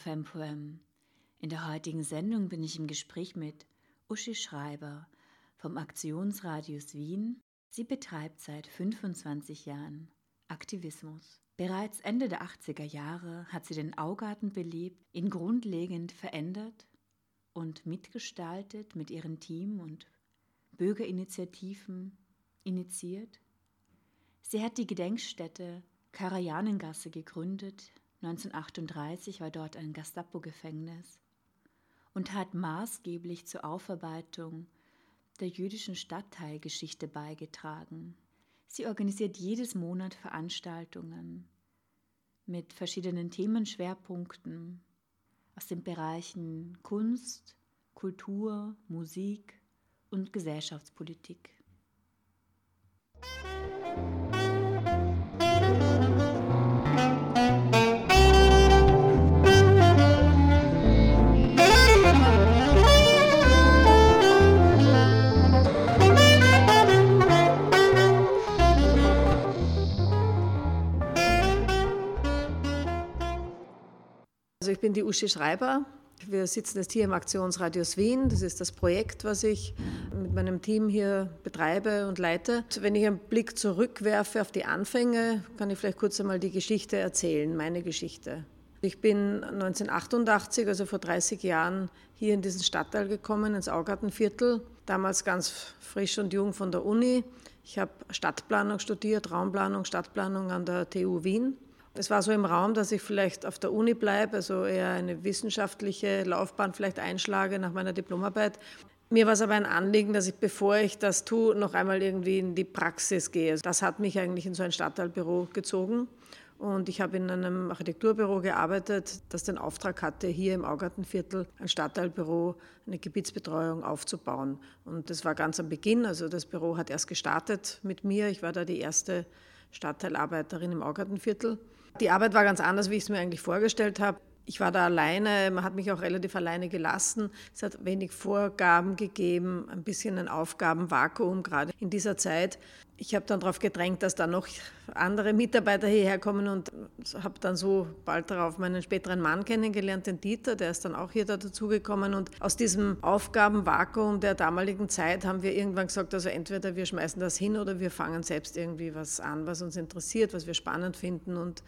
FemPoem. In der heutigen Sendung bin ich im Gespräch mit Uschi Schreiber vom Aktionsradius Wien. Sie betreibt seit 25 Jahren Aktivismus. Bereits Ende der 80er Jahre hat sie den Augarten belebt, ihn grundlegend verändert und mitgestaltet mit ihrem Team und Bürgerinitiativen initiiert. Sie hat die Gedenkstätte Karajanengasse gegründet, 1938 war dort ein Gestapo-Gefängnis und hat maßgeblich zur Aufarbeitung der jüdischen Stadtteilgeschichte beigetragen. Sie organisiert jedes Monat Veranstaltungen mit verschiedenen Themenschwerpunkten aus den Bereichen Kunst, Kultur, Musik und Gesellschaftspolitik. Also ich bin die Uschi Schreiber. Wir sitzen jetzt hier im Aktionsradius Wien. Das ist das Projekt, was ich mit meinem Team hier betreibe und leite. Wenn ich einen Blick zurückwerfe auf die Anfänge, kann ich vielleicht kurz einmal die Geschichte erzählen, meine Geschichte. Ich bin 1988, also vor 30 Jahren, hier in diesen Stadtteil gekommen, ins Augartenviertel. Damals ganz frisch und jung von der Uni. Ich habe Stadtplanung studiert, Raumplanung, Stadtplanung an der TU Wien es war so im Raum, dass ich vielleicht auf der Uni bleibe, also eher eine wissenschaftliche Laufbahn vielleicht einschlage nach meiner Diplomarbeit. Mir war es aber ein Anliegen, dass ich, bevor ich das tue, noch einmal irgendwie in die Praxis gehe. Das hat mich eigentlich in so ein Stadtteilbüro gezogen. Und ich habe in einem Architekturbüro gearbeitet, das den Auftrag hatte, hier im Augartenviertel ein Stadtteilbüro, eine Gebietsbetreuung aufzubauen. Und das war ganz am Beginn. Also das Büro hat erst gestartet mit mir. Ich war da die erste Stadtteilarbeiterin im Augartenviertel. Die Arbeit war ganz anders, wie ich es mir eigentlich vorgestellt habe. Ich war da alleine, man hat mich auch relativ alleine gelassen. Es hat wenig Vorgaben gegeben, ein bisschen ein Aufgabenvakuum, gerade in dieser Zeit. Ich habe dann darauf gedrängt, dass da noch andere Mitarbeiter hierher kommen und habe dann so bald darauf meinen späteren Mann kennengelernt, den Dieter, der ist dann auch hier da dazugekommen. Und aus diesem Aufgabenvakuum der damaligen Zeit haben wir irgendwann gesagt, also entweder wir schmeißen das hin oder wir fangen selbst irgendwie was an, was uns interessiert, was wir spannend finden und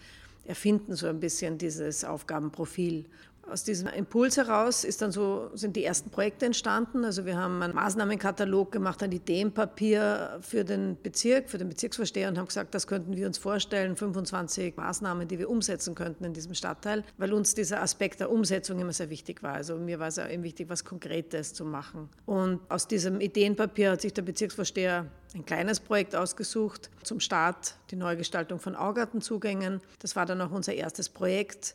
erfinden so ein bisschen dieses Aufgabenprofil. Aus diesem Impuls heraus ist dann so, sind die ersten Projekte entstanden. Also wir haben einen Maßnahmenkatalog gemacht, ein Ideenpapier für den Bezirk, für den Bezirksvorsteher und haben gesagt, das könnten wir uns vorstellen, 25 Maßnahmen, die wir umsetzen könnten in diesem Stadtteil, weil uns dieser Aspekt der Umsetzung immer sehr wichtig war. Also mir war es eben wichtig, was Konkretes zu machen. Und aus diesem Ideenpapier hat sich der Bezirksvorsteher ein kleines Projekt ausgesucht zum Start, die Neugestaltung von Augartenzugängen. Das war dann auch unser erstes Projekt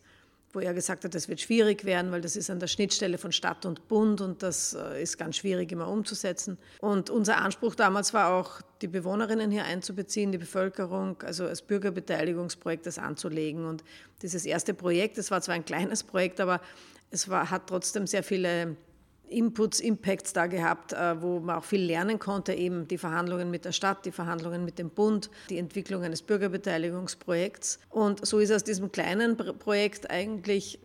wo er gesagt hat, das wird schwierig werden, weil das ist an der Schnittstelle von Stadt und Bund und das äh, ist ganz schwierig immer umzusetzen. Und unser Anspruch damals war auch, die Bewohnerinnen hier einzubeziehen, die Bevölkerung, also als Bürgerbeteiligungsprojekt das anzulegen. Und dieses erste Projekt, das war zwar ein kleines Projekt, aber es war, hat trotzdem sehr viele Inputs, Impacts da gehabt, äh, wo man auch viel lernen konnte, eben die Verhandlungen mit der Stadt, die Verhandlungen mit dem Bund, die Entwicklung eines Bürgerbeteiligungsprojekts. Und so ist aus diesem kleinen Projekt eigentlich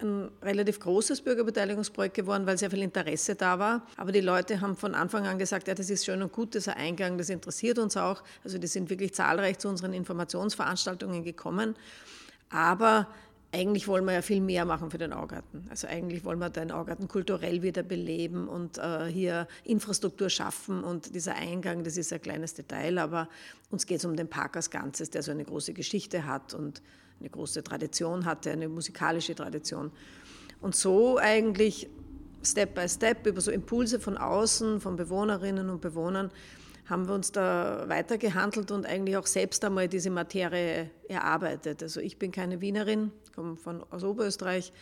ein relativ großes Bürgerbeteiligungsprojekt geworden, weil sehr viel Interesse da war. Aber die Leute haben von Anfang an gesagt, ja, das ist schön und gut, dieser Eingang, das interessiert uns auch. Also die sind wirklich zahlreich zu unseren Informationsveranstaltungen gekommen. Aber eigentlich wollen wir ja viel mehr machen für den Augarten. Also eigentlich wollen wir den Augarten kulturell wieder beleben und äh, hier Infrastruktur schaffen. Und dieser Eingang, das ist ein kleines Detail, aber uns geht es um den Park als Ganzes, der so eine große Geschichte hat und eine große Tradition hatte, eine musikalische Tradition. Und so eigentlich Step by Step über so Impulse von außen, von Bewohnerinnen und Bewohnern, haben wir uns da weitergehandelt und eigentlich auch selbst einmal diese Materie erarbeitet. Also ich bin keine Wienerin, komme von, aus Oberösterreich.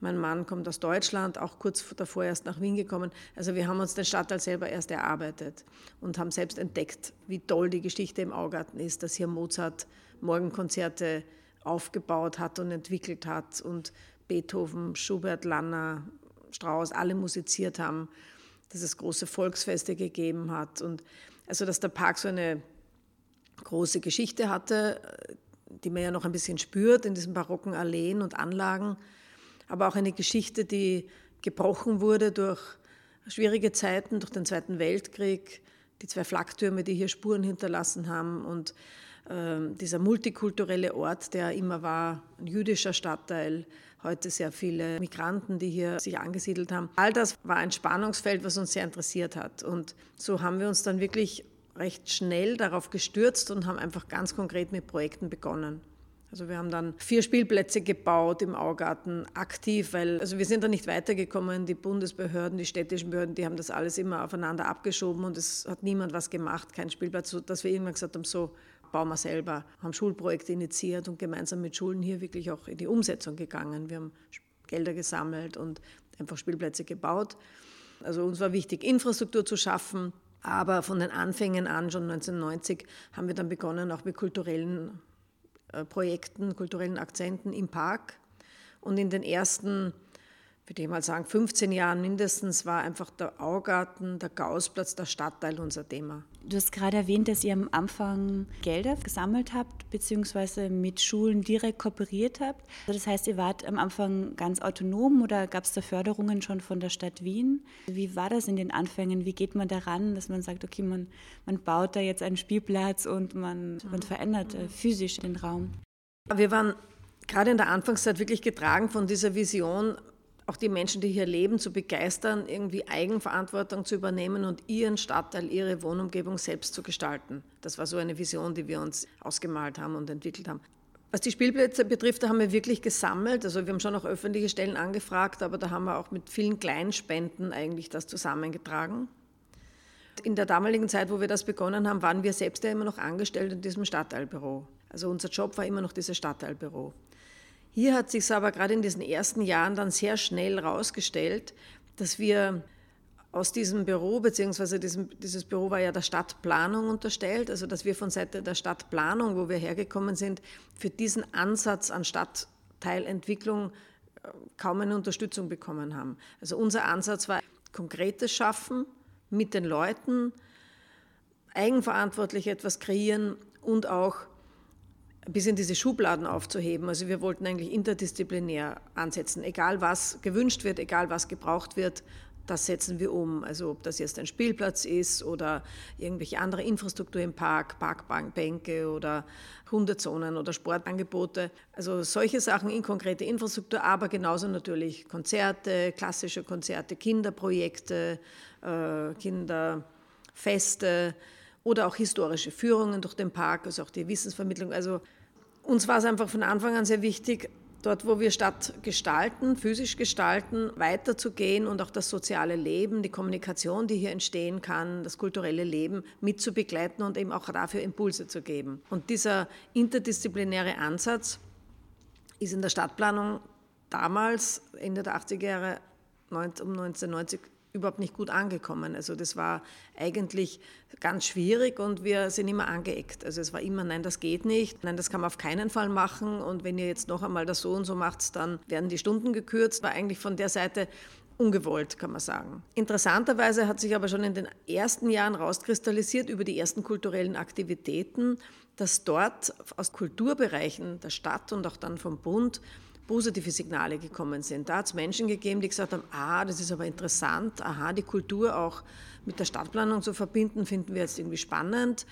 Mein Mann kommt aus Deutschland, auch kurz davor erst nach Wien gekommen. Also wir haben uns den Stadtteil selber erst erarbeitet und haben selbst entdeckt, wie toll die Geschichte im Augarten ist, dass hier Mozart Morgenkonzerte aufgebaut hat und entwickelt hat und Beethoven, Schubert, Lanner, Strauss alle musiziert haben, dass es große Volksfeste gegeben hat und also dass der Park so eine große Geschichte hatte, die man ja noch ein bisschen spürt in diesen barocken Alleen und Anlagen, aber auch eine Geschichte, die gebrochen wurde durch schwierige Zeiten, durch den Zweiten Weltkrieg, die zwei Flaktürme, die hier Spuren hinterlassen haben und dieser multikulturelle Ort, der immer war, ein jüdischer Stadtteil, heute sehr viele Migranten, die hier sich angesiedelt haben. All das war ein Spannungsfeld, was uns sehr interessiert hat. Und so haben wir uns dann wirklich recht schnell darauf gestürzt und haben einfach ganz konkret mit Projekten begonnen. Also wir haben dann vier Spielplätze gebaut im Augarten, aktiv, weil also wir sind da nicht weitergekommen. Die Bundesbehörden, die städtischen Behörden, die haben das alles immer aufeinander abgeschoben und es hat niemand was gemacht, kein Spielplatz, so dass wir irgendwann gesagt haben, so bauen selber, haben Schulprojekte initiiert und gemeinsam mit Schulen hier wirklich auch in die Umsetzung gegangen. Wir haben Gelder gesammelt und einfach Spielplätze gebaut. Also uns war wichtig, Infrastruktur zu schaffen, aber von den Anfängen an, schon 1990, haben wir dann begonnen, auch mit kulturellen äh, Projekten, kulturellen Akzenten im Park. Und in den ersten würde ich mal sagen, 15 Jahren mindestens war einfach der Augarten, der Gaußplatz, der Stadtteil unser Thema. Du hast gerade erwähnt, dass ihr am Anfang Gelder gesammelt habt, beziehungsweise mit Schulen direkt kooperiert habt. Also das heißt, ihr wart am Anfang ganz autonom oder gab es da Förderungen schon von der Stadt Wien? Wie war das in den Anfängen? Wie geht man daran, dass man sagt, okay, man, man baut da jetzt einen Spielplatz und man, man verändert äh, physisch den Raum? Wir waren gerade in der Anfangszeit wirklich getragen von dieser Vision, auch die Menschen, die hier leben, zu begeistern, irgendwie Eigenverantwortung zu übernehmen und ihren Stadtteil, ihre Wohnumgebung selbst zu gestalten. Das war so eine Vision, die wir uns ausgemalt haben und entwickelt haben. Was die Spielplätze betrifft, da haben wir wirklich gesammelt. Also wir haben schon auch öffentliche Stellen angefragt, aber da haben wir auch mit vielen Kleinspenden eigentlich das zusammengetragen. In der damaligen Zeit, wo wir das begonnen haben, waren wir selbst ja immer noch angestellt in diesem Stadtteilbüro. Also unser Job war immer noch dieses Stadtteilbüro. Hier hat sich aber gerade in diesen ersten Jahren dann sehr schnell herausgestellt, dass wir aus diesem Büro, beziehungsweise diesem, dieses Büro war ja der Stadtplanung unterstellt, also dass wir von Seite der Stadtplanung, wo wir hergekommen sind, für diesen Ansatz an Stadtteilentwicklung äh, kaum eine Unterstützung bekommen haben. Also unser Ansatz war konkretes Schaffen mit den Leuten, eigenverantwortlich etwas kreieren und auch ein bisschen diese Schubladen aufzuheben. Also wir wollten eigentlich interdisziplinär ansetzen. Egal was gewünscht wird, egal was gebraucht wird, das setzen wir um. Also ob das jetzt ein Spielplatz ist oder irgendwelche andere Infrastruktur im Park, Parkbänke oder Hundezonen oder Sportangebote. Also solche Sachen in konkrete Infrastruktur, aber genauso natürlich Konzerte, klassische Konzerte, Kinderprojekte, äh, Kinderfeste oder auch historische Führungen durch den Park, also auch die Wissensvermittlung. Also uns war es einfach von Anfang an sehr wichtig, dort, wo wir Stadt gestalten, physisch gestalten, weiterzugehen und auch das soziale Leben, die Kommunikation, die hier entstehen kann, das kulturelle Leben mitzubegleiten und eben auch dafür Impulse zu geben. Und dieser interdisziplinäre Ansatz ist in der Stadtplanung damals, Ende der 80er Jahre, um 1990 überhaupt nicht gut angekommen. Also das war eigentlich ganz schwierig und wir sind immer angeeckt. Also es war immer, nein, das geht nicht, nein, das kann man auf keinen Fall machen und wenn ihr jetzt noch einmal das so und so macht, dann werden die Stunden gekürzt. War eigentlich von der Seite ungewollt, kann man sagen. Interessanterweise hat sich aber schon in den ersten Jahren rauskristallisiert über die ersten kulturellen Aktivitäten, dass dort aus Kulturbereichen der Stadt und auch dann vom Bund positive Signale gekommen sind. Da hat es Menschen gegeben, die gesagt haben, ah, das ist aber interessant, aha, die Kultur auch mit der Stadtplanung zu verbinden, finden wir jetzt irgendwie spannend,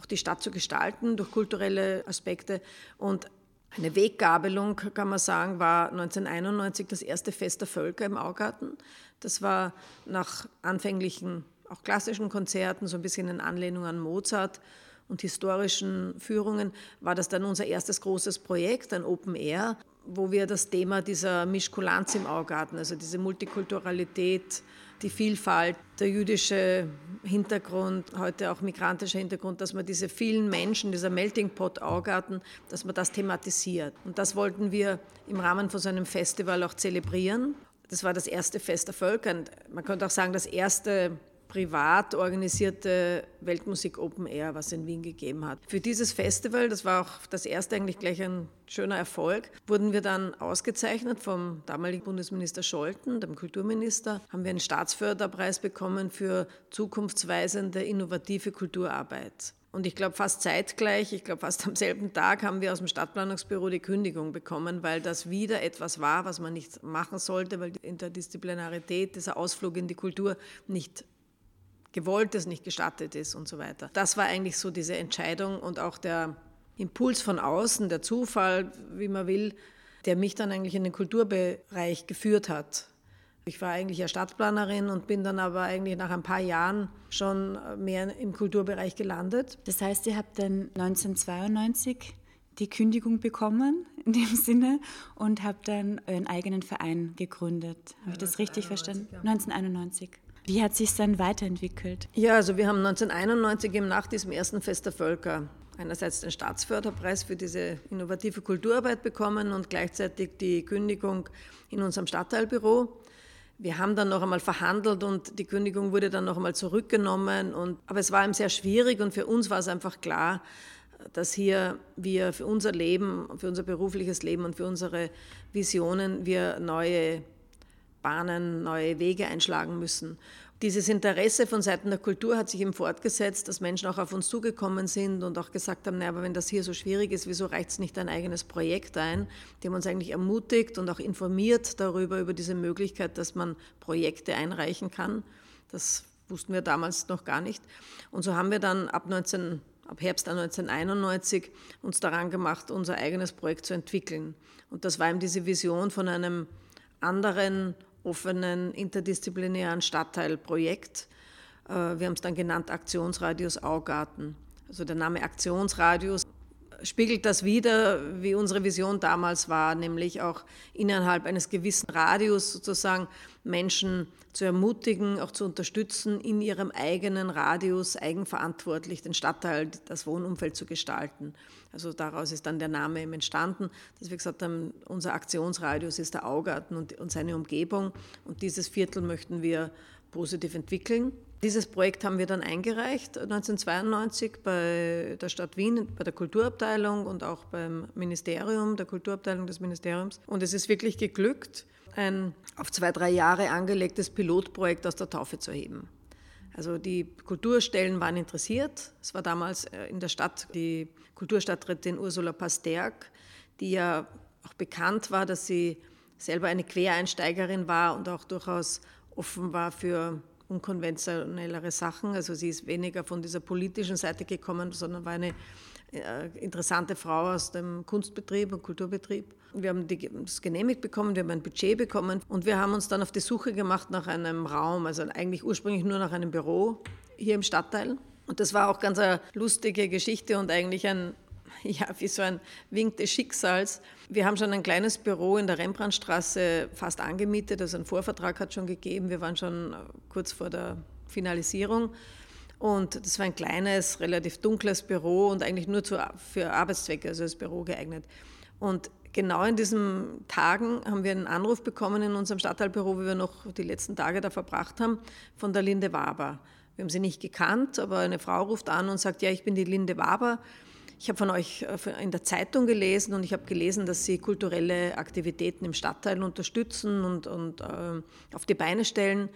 auch die Stadt zu gestalten durch kulturelle Aspekte. Und eine Weggabelung, kann man sagen, war 1991 das erste Fest der Völker im Augarten. Das war nach anfänglichen, auch klassischen Konzerten, so ein bisschen in Anlehnung an Mozart, und historischen Führungen war das dann unser erstes großes Projekt, ein Open Air, wo wir das Thema dieser Mischkulanz im Auge hatten, also diese Multikulturalität, die Vielfalt, der jüdische Hintergrund, heute auch migrantischer Hintergrund, dass man diese vielen Menschen, dieser Melting Pot Augarten, dass man das thematisiert. Und das wollten wir im Rahmen von so einem Festival auch zelebrieren. Das war das erste Fest der Völker. Und man könnte auch sagen, das erste privat organisierte Weltmusik Open Air, was es in Wien gegeben hat. Für dieses Festival, das war auch das erste eigentlich gleich ein schöner Erfolg, wurden wir dann ausgezeichnet vom damaligen Bundesminister Scholten, dem Kulturminister, haben wir einen Staatsförderpreis bekommen für zukunftsweisende, innovative Kulturarbeit. Und ich glaube, fast zeitgleich, ich glaube, fast am selben Tag haben wir aus dem Stadtplanungsbüro die Kündigung bekommen, weil das wieder etwas war, was man nicht machen sollte, weil die Interdisziplinarität, dieser Ausflug in die Kultur nicht gewollt ist, nicht gestattet ist und so weiter. Das war eigentlich so diese Entscheidung und auch der Impuls von außen, der Zufall, wie man will, der mich dann eigentlich in den Kulturbereich geführt hat. Ich war eigentlich ja Stadtplanerin und bin dann aber eigentlich nach ein paar Jahren schon mehr im Kulturbereich gelandet. Das heißt, ihr habt dann 1992 die Kündigung bekommen in dem Sinne und habt dann euren eigenen Verein gegründet. Habe ich das richtig verstanden? Ja. 1991. Wie hat sich dann weiterentwickelt? Ja, also wir haben 1991 eben nach diesem ersten Fest der Völker einerseits den Staatsförderpreis für diese innovative Kulturarbeit bekommen und gleichzeitig die Kündigung in unserem Stadtteilbüro. Wir haben dann noch einmal verhandelt und die Kündigung wurde dann noch einmal zurückgenommen. Und, aber es war ihm sehr schwierig und für uns war es einfach klar, dass hier wir für unser Leben, für unser berufliches Leben und für unsere Visionen wir neue Bahnen, neue Wege einschlagen müssen. Dieses Interesse von Seiten der Kultur hat sich eben fortgesetzt, dass Menschen auch auf uns zugekommen sind und auch gesagt haben, naja, aber wenn das hier so schwierig ist, wieso reicht es nicht ein eigenes Projekt ein? Haben uns eigentlich ermutigt und auch informiert darüber, über diese Möglichkeit, dass man Projekte einreichen kann. Das wussten wir damals noch gar nicht. Und so haben wir dann ab 19 ab Herbst 1991 uns daran gemacht, unser eigenes Projekt zu entwickeln. Und das war eben diese Vision von einem anderen offenen interdisziplinären Stadtteilprojekt. Äh, wir haben es dann genannt Aktionsradius Augarten. Also der Name Aktionsradius spiegelt das wider, wie unsere Vision damals war, nämlich auch innerhalb eines gewissen Radius sozusagen Menschen zu ermutigen, auch zu unterstützen, in ihrem eigenen Radius eigenverantwortlich den Stadtteil, das Wohnumfeld zu gestalten. Also daraus ist dann der Name entstanden, dass wir gesagt haben, unser Aktionsradius ist der Augarten und, und seine Umgebung und dieses Viertel möchten wir positiv entwickeln. Dieses Projekt haben wir dann eingereicht 1992 bei der Stadt Wien, bei der Kulturabteilung und auch beim Ministerium, der Kulturabteilung des Ministeriums. Und es ist wirklich geglückt, ein auf zwei, drei Jahre angelegtes Pilotprojekt aus der Taufe zu heben. Also die Kulturstellen waren interessiert. Es war damals äh, in der Stadt die Kulturstadträtin Ursula Pasterk, die ja auch bekannt war, dass sie selber eine Quereinsteigerin war und auch durchaus offen war für unkonventionellere Sachen. Also sie ist weniger von dieser politischen Seite gekommen, sondern war eine äh, interessante Frau aus dem Kunstbetrieb und Kulturbetrieb. Wir haben das genehmigt bekommen, wir haben ein Budget bekommen und wir haben uns dann auf die Suche gemacht nach einem Raum, also eigentlich ursprünglich nur nach einem Büro hier im Stadtteil. Und das war auch ganz eine lustige Geschichte und eigentlich ein, ja, wie so ein Wink des Schicksals. Wir haben schon ein kleines Büro in der Rembrandtstraße fast angemietet, also ein Vorvertrag hat schon gegeben. Wir waren schon kurz vor der Finalisierung. Und das war ein kleines, relativ dunkles Büro und eigentlich nur für Arbeitszwecke, also als Büro geeignet. Und genau in diesen Tagen haben wir einen Anruf bekommen in unserem Stadtteilbüro, wie wir noch die letzten Tage da verbracht haben, von der Linde Waber. Wir haben sie nicht gekannt, aber eine Frau ruft an und sagt, ja, ich bin die Linde Waber. Ich habe von euch äh, in der Zeitung gelesen und ich habe gelesen, dass Sie kulturelle Aktivitäten im Stadtteil unterstützen und, und äh, auf die Beine stellen.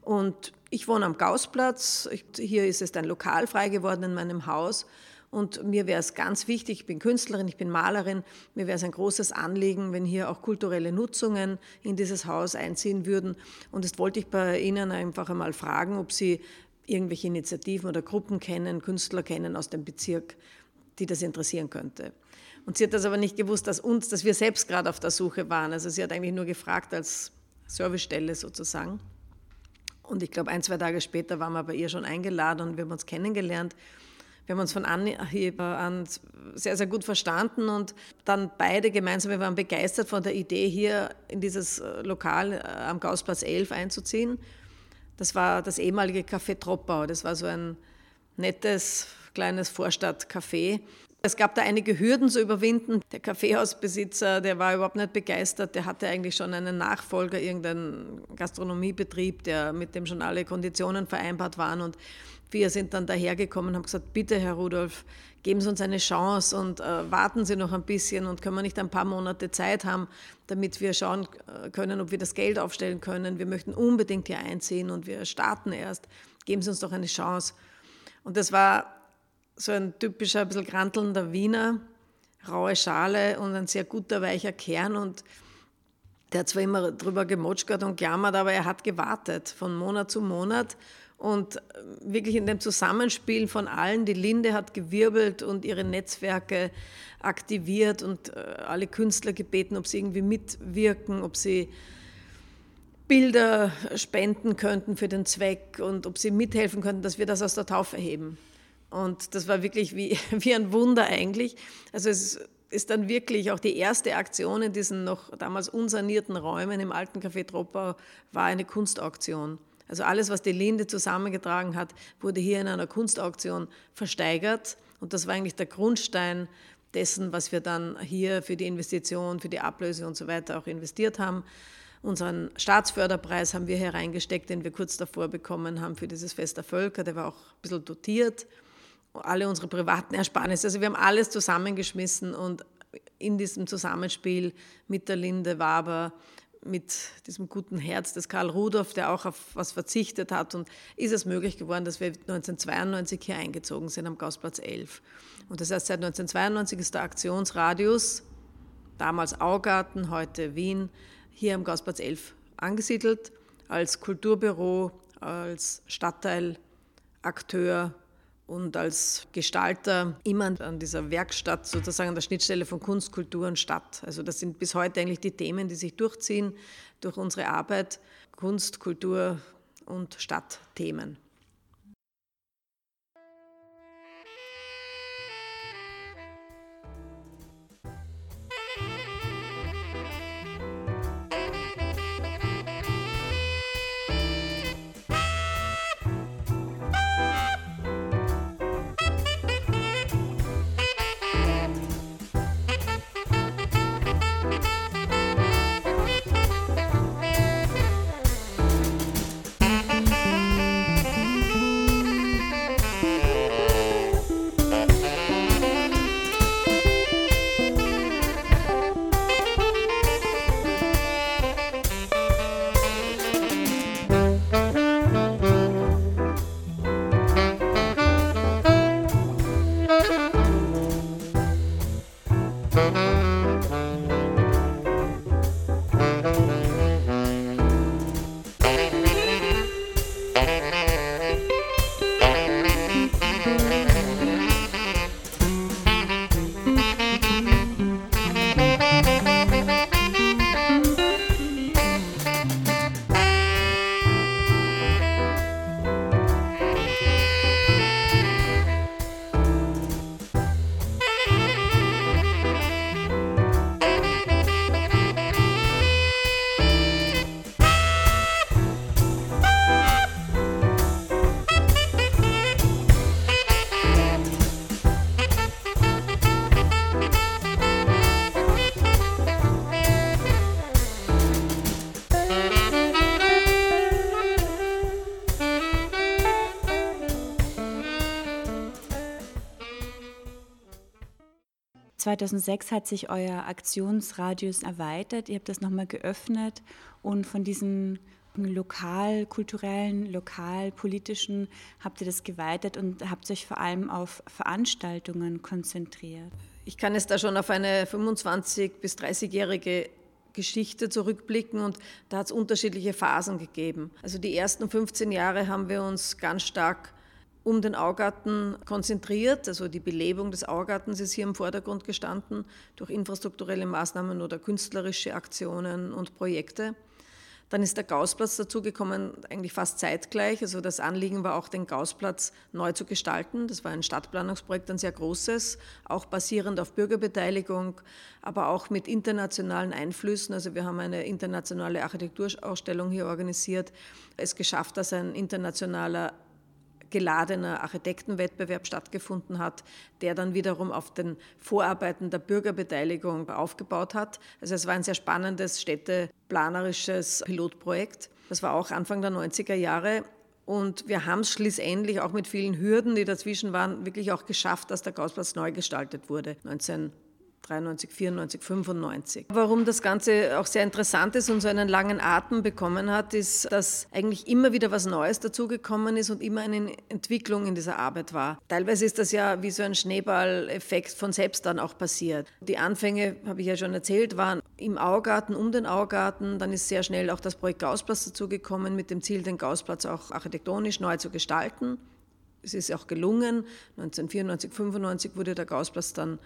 Und ich wohne am Gaußplatz. Ich, hier ist es ein Lokal frei geworden in meinem Haus. Und mir wäre es ganz wichtig, ich bin Künstlerin, ich bin Malerin, mir wäre es ein großes Anliegen, wenn hier auch kulturelle Nutzungen in dieses Haus einziehen würden. Und jetzt wollte ich bei Ihnen einfach einmal fragen, ob Sie irgendwelche Initiativen oder Gruppen kennen, Künstler kennen aus dem Bezirk, die das interessieren könnte. Und sie hat das aber nicht gewusst, dass uns, dass wir selbst gerade auf der Suche waren. Also sie hat eigentlich nur gefragt als Servicestelle sozusagen. Und ich glaube, ein, zwei Tage später waren wir bei ihr schon eingeladen und wir haben uns kennengelernt. Wir haben uns von Anhieb an sehr, sehr gut verstanden und dann beide gemeinsam, wir waren begeistert von der Idee, hier in dieses Lokal äh, am Gaußplatz 11 einzuziehen. Das war das ehemalige Café Troppau. Das war so ein nettes, kleines Vorstadtcafé. Es gab da einige Hürden zu überwinden. Der Kaffeehausbesitzer, der war überhaupt nicht begeistert. Der hatte eigentlich schon einen Nachfolger, irgendeinen Gastronomiebetrieb, der mit dem schon alle Konditionen vereinbart waren. Und wir sind dann dahergekommen und haben gesagt, bitte Herr Rudolf, geben Sie uns eine Chance und äh, warten Sie noch ein bisschen und können wir nicht ein paar Monate Zeit haben, damit wir schauen äh, können, ob wir das Geld aufstellen können. Wir möchten unbedingt hier einziehen und wir starten erst. Geben Sie uns doch eine Chance. Und das war so ein typischer, ein bisschen krantelnder Wiener, raue Schale und ein sehr guter, weicher Kern. Und der hat zwar immer drüber gemotschgert und gejammert, aber er hat gewartet von Monat zu Monat. Und wirklich in dem Zusammenspiel von allen, die Linde hat gewirbelt und ihre Netzwerke aktiviert und äh, alle Künstler gebeten, ob sie irgendwie mitwirken, ob sie Bilder spenden könnten für den Zweck und ob sie mithelfen könnten, dass wir das aus der Taufe heben. Und das war wirklich wie, wie ein Wunder eigentlich. Also es ist dann wirklich auch die erste Aktion in diesen noch damals unsanierten Räumen im alten Café Troppau war eine Kunstauktion. Also alles, was die Linde zusammengetragen hat, wurde hier in einer Kunstauktion versteigert. Und das war eigentlich der Grundstein dessen, was wir dann hier für die Investition, für die Ablöse und so weiter auch investiert haben. Unseren Staatsförderpreis haben wir hier reingesteckt, den wir kurz davor bekommen haben für dieses Fest der Völker. Der war auch ein bisschen dotiert alle unsere privaten Ersparnisse. Also wir haben alles zusammengeschmissen und in diesem Zusammenspiel mit der Linde Waber, mit diesem guten Herz des Karl Rudolf, der auch auf was verzichtet hat, und ist es möglich geworden, dass wir 1992 hier eingezogen sind am Gausplatz 11. Und das heißt, seit 1992 ist der Aktionsradius, damals Augarten, heute Wien, hier am Gausplatz 11 angesiedelt, als Kulturbüro, als Stadtteilakteur und als Gestalter immer an dieser Werkstatt, sozusagen an der Schnittstelle von Kunst, Kultur und Stadt. Also das sind bis heute eigentlich die Themen, die sich durchziehen durch unsere Arbeit, Kunst, Kultur und Stadtthemen. 2006 hat sich euer Aktionsradius erweitert. Ihr habt das nochmal geöffnet und von diesen lokalkulturellen, lokalpolitischen habt ihr das geweitet und habt euch vor allem auf Veranstaltungen konzentriert. Ich kann jetzt da schon auf eine 25- bis 30-jährige Geschichte zurückblicken und da hat es unterschiedliche Phasen gegeben. Also die ersten 15 Jahre haben wir uns ganz stark um den Augarten konzentriert. Also die Belebung des Augartens ist hier im Vordergrund gestanden durch infrastrukturelle Maßnahmen oder künstlerische Aktionen und Projekte. Dann ist der Gaußplatz dazugekommen, eigentlich fast zeitgleich. Also das Anliegen war auch, den Gaußplatz neu zu gestalten. Das war ein Stadtplanungsprojekt, ein sehr großes, auch basierend auf Bürgerbeteiligung, aber auch mit internationalen Einflüssen. Also wir haben eine internationale Architekturausstellung hier organisiert, es geschafft, dass ein internationaler geladener Architektenwettbewerb stattgefunden hat, der dann wiederum auf den Vorarbeiten der Bürgerbeteiligung aufgebaut hat. Also es war ein sehr spannendes städteplanerisches Pilotprojekt. Das war auch Anfang der 90er Jahre. Und wir haben es schließlich auch mit vielen Hürden, die dazwischen waren, wirklich auch geschafft, dass der Gaußplatz neu gestaltet wurde. 19 93, 94, 95. Warum das Ganze auch sehr interessant ist und so einen langen Atem bekommen hat, ist, dass eigentlich immer wieder was Neues dazugekommen ist und immer eine Entwicklung in dieser Arbeit war. Teilweise ist das ja wie so ein Schneeballeffekt von selbst dann auch passiert. Die Anfänge, habe ich ja schon erzählt, waren im Augarten, um den Augarten. Dann ist sehr schnell auch das Projekt Gaußplatz dazugekommen mit dem Ziel, den Gaußplatz auch architektonisch neu zu gestalten. Es ist auch gelungen. 1994, 95 wurde der Gaußplatz dann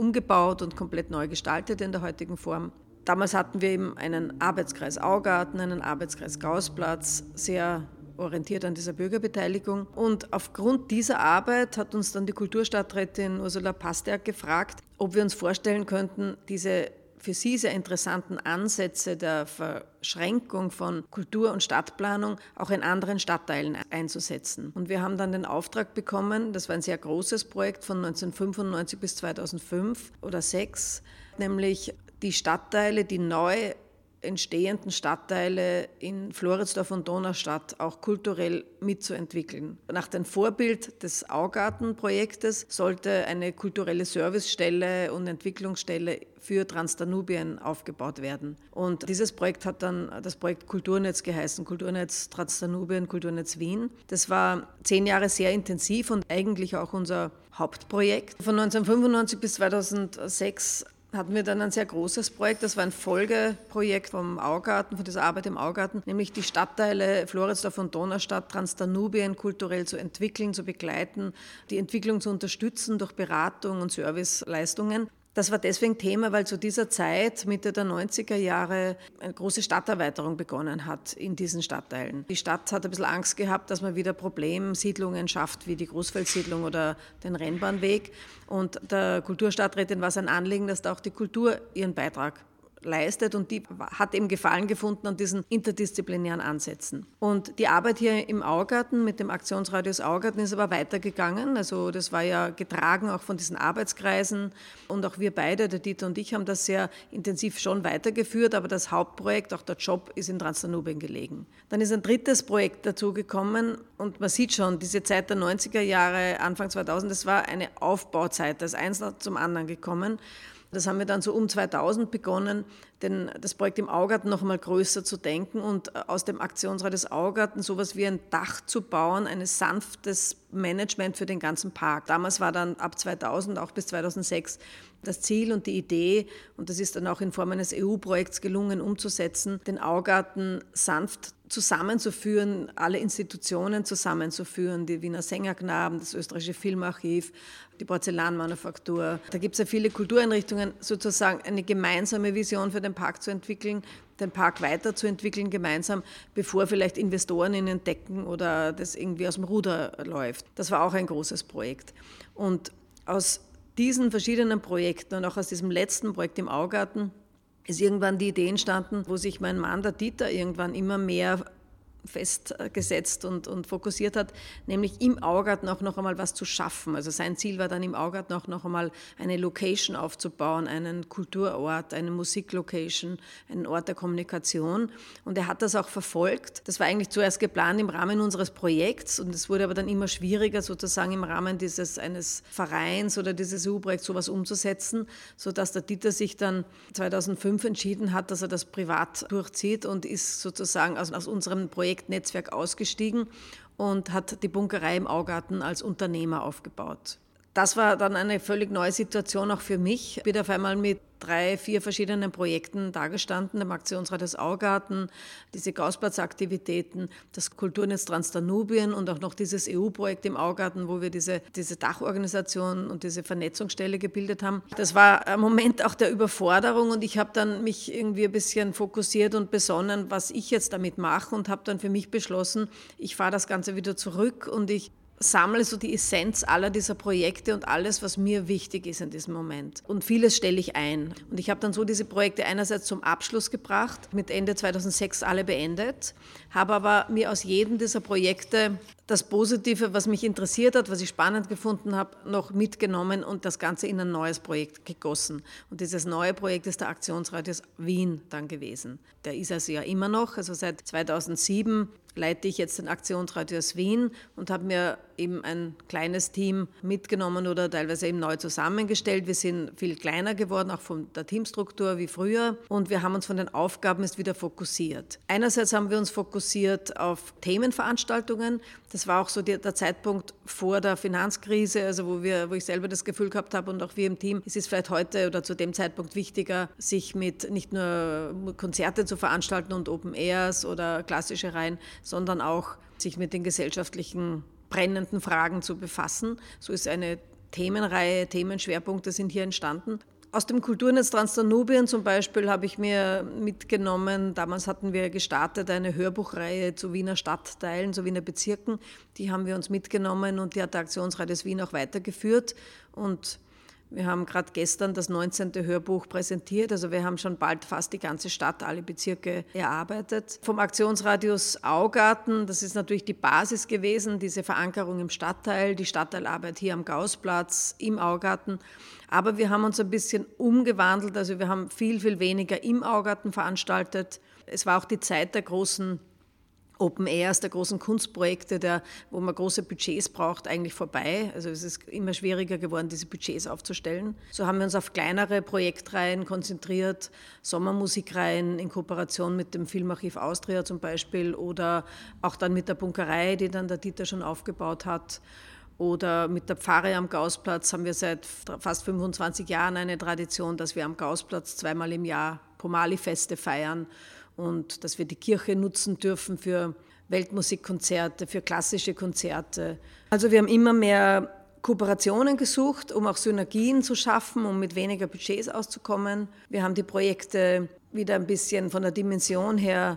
umgebaut und komplett neu gestaltet in der heutigen Form. Damals hatten wir eben einen Arbeitskreis Augarten, einen Arbeitskreis Gaußplatz, sehr orientiert an dieser Bürgerbeteiligung. Und aufgrund dieser Arbeit hat uns dann die Kulturstadträtin Ursula Pasterk gefragt, ob wir uns vorstellen könnten, diese für sie sehr interessanten Ansätze der Verschränkung von Kultur- und Stadtplanung auch in anderen Stadtteilen einzusetzen. Und wir haben dann den Auftrag bekommen, das war ein sehr großes Projekt von 1995 bis 2005 oder 2006, nämlich die Stadtteile, die neu entstehenden Stadtteile in Floridsdorf und Donaustadt auch kulturell mitzuentwickeln. Nach dem Vorbild des Augartenprojektes sollte eine kulturelle Servicestelle und Entwicklungsstelle für Transdanubien aufgebaut werden. Und dieses Projekt hat dann das Projekt Kulturnetz geheißen, Kulturnetz Transdanubien, Kulturnetz Wien. Das war zehn Jahre sehr intensiv und eigentlich auch unser Hauptprojekt. Von 1995 bis 2006 hatten wir dann ein sehr großes Projekt. Das war ein Folgeprojekt vom Augarten, von dieser Arbeit im Augarten, nämlich die Stadtteile Floridsdorf und Donaustadt, Transdanubien kulturell zu entwickeln, zu begleiten, die Entwicklung zu unterstützen durch Beratung und Serviceleistungen. Das war deswegen Thema, weil zu dieser Zeit, Mitte der 90er Jahre, eine große Stadterweiterung begonnen hat in diesen Stadtteilen. Die Stadt hat ein bisschen Angst gehabt, dass man wieder Problemsiedlungen schafft, wie die Großfeldsiedlung oder den Rennbahnweg. Und der Kulturstadträtin war es ein Anliegen, dass da auch die Kultur ihren Beitrag leistet und die hat eben Gefallen gefunden an diesen interdisziplinären Ansätzen. Und die Arbeit hier im Augarten mit dem Aktionsradius Augarten ist aber weitergegangen. Also das war ja getragen auch von diesen Arbeitskreisen und auch wir beide, der Dieter und ich, haben das sehr intensiv schon weitergeführt, aber das Hauptprojekt, auch der Job, ist in Transdanubien gelegen. Dann ist ein drittes Projekt dazugekommen und man sieht schon, diese Zeit der 90er Jahre, Anfang 2000, das war eine Aufbauzeit, das ist eins zum anderen gekommen. Das haben wir dann so um 2000 begonnen, denn das Projekt im Augarten noch einmal größer zu denken und äh, aus dem Aktionsrat des Augarten sowas wie ein Dach zu bauen, ein sanftes Management für den ganzen Park. Damals war dann ab 2000, auch bis 2006, das Ziel und die Idee, und das ist dann auch in Form eines EU-Projekts gelungen umzusetzen, den Augarten sanft zusammenzuführen, alle Institutionen zusammenzuführen, die Wiener Sängerknaben, das österreichische Filmarchiv, die Porzellanmanufaktur. Da gibt es ja viele Kultureinrichtungen, sozusagen eine gemeinsame Vision für den Park zu entwickeln, den Park weiterzuentwickeln gemeinsam, bevor vielleicht Investoren ihn entdecken oder das irgendwie aus dem Ruder läuft. Das war auch ein großes Projekt. Und aus diesen verschiedenen Projekten und auch aus diesem letzten Projekt im Augarten ist irgendwann die Idee entstanden, wo sich mein Mann, der Dieter, irgendwann immer mehr festgesetzt und, und fokussiert hat, nämlich im Augarten auch noch einmal was zu schaffen. Also sein Ziel war dann im Augarten auch noch einmal eine Location aufzubauen, einen Kulturort, eine Musiklocation, einen Ort der Kommunikation. Und er hat das auch verfolgt. Das war eigentlich zuerst geplant im Rahmen unseres Projekts und es wurde aber dann immer schwieriger, sozusagen im Rahmen dieses eines Vereins oder dieses EU-Projekts sowas umzusetzen, sodass der Dieter sich dann 2005 entschieden hat, dass er das privat durchzieht und ist sozusagen aus, aus unserem Projekt Projektnetzwerk ausgestiegen und hat die Bunkerei im Augarten als Unternehmer aufgebaut. Das war dann eine völlig neue Situation auch für mich. Ich bin auf einmal mit drei, vier verschiedenen Projekten dargestanden, dem Aktionsrat des Augarten, diese Gaußplatzaktivitäten, das Kulturnetz Transdanubien und auch noch dieses EU-Projekt im Augarten, wo wir diese, diese Dachorganisation und diese Vernetzungsstelle gebildet haben. Das war ein Moment auch der Überforderung und ich habe dann mich irgendwie ein bisschen fokussiert und besonnen, was ich jetzt damit mache und habe dann für mich beschlossen, ich fahre das Ganze wieder zurück und ich sammle so die Essenz aller dieser Projekte und alles, was mir wichtig ist in diesem Moment. Und vieles stelle ich ein. Und ich habe dann so diese Projekte einerseits zum Abschluss gebracht, mit Ende 2006 alle beendet, habe aber mir aus jedem dieser Projekte das Positive, was mich interessiert hat, was ich spannend gefunden habe, noch mitgenommen und das Ganze in ein neues Projekt gegossen. Und dieses neue Projekt ist der Aktionsradius Wien dann gewesen. Der ist also ja immer noch, also seit 2007 leite ich jetzt den Aktionsradius Wien und habe mir eben ein kleines Team mitgenommen oder teilweise eben neu zusammengestellt. Wir sind viel kleiner geworden, auch von der Teamstruktur wie früher. Und wir haben uns von den Aufgaben jetzt wieder fokussiert. Einerseits haben wir uns fokussiert auf Themenveranstaltungen. Das war auch so der, der Zeitpunkt vor der Finanzkrise, also wo, wir, wo ich selber das Gefühl gehabt habe und auch wir im Team, es ist vielleicht heute oder zu dem Zeitpunkt wichtiger, sich mit nicht nur Konzerte zu veranstalten und Open Airs oder klassische Reihen, sondern auch sich mit den gesellschaftlichen brennenden Fragen zu befassen. So ist eine Themenreihe, Themenschwerpunkte sind hier entstanden. Aus dem Kulturnetz Transdanubien zum Beispiel habe ich mir mitgenommen, damals hatten wir gestartet eine Hörbuchreihe zu Wiener Stadtteilen, zu Wiener Bezirken. Die haben wir uns mitgenommen und die hat der Aktionsradius Wien auch weitergeführt. Und wir haben gerade gestern das 19. Hörbuch präsentiert, also wir haben schon bald fast die ganze Stadt, alle Bezirke erarbeitet. Vom Aktionsradius Augarten, das ist natürlich die Basis gewesen, diese Verankerung im Stadtteil, die Stadtteilarbeit hier am Gaußplatz, im Augarten. Aber wir haben uns ein bisschen umgewandelt, also wir haben viel, viel weniger im Augarten veranstaltet. Es war auch die Zeit der großen Open Airs, der großen Kunstprojekte, der, wo man große Budgets braucht, eigentlich vorbei. Also es ist immer schwieriger geworden, diese Budgets aufzustellen. So haben wir uns auf kleinere Projektreihen konzentriert, Sommermusikreihen in Kooperation mit dem Filmarchiv Austria zum Beispiel oder auch dann mit der Bunkerei, die dann der Dieter schon aufgebaut hat. Oder mit der Pfarre am Gaußplatz haben wir seit fast 25 Jahren eine Tradition, dass wir am Gaußplatz zweimal im Jahr Pomali-Feste feiern und dass wir die Kirche nutzen dürfen für Weltmusikkonzerte, für klassische Konzerte. Also wir haben immer mehr Kooperationen gesucht, um auch Synergien zu schaffen, um mit weniger Budgets auszukommen. Wir haben die Projekte wieder ein bisschen von der Dimension her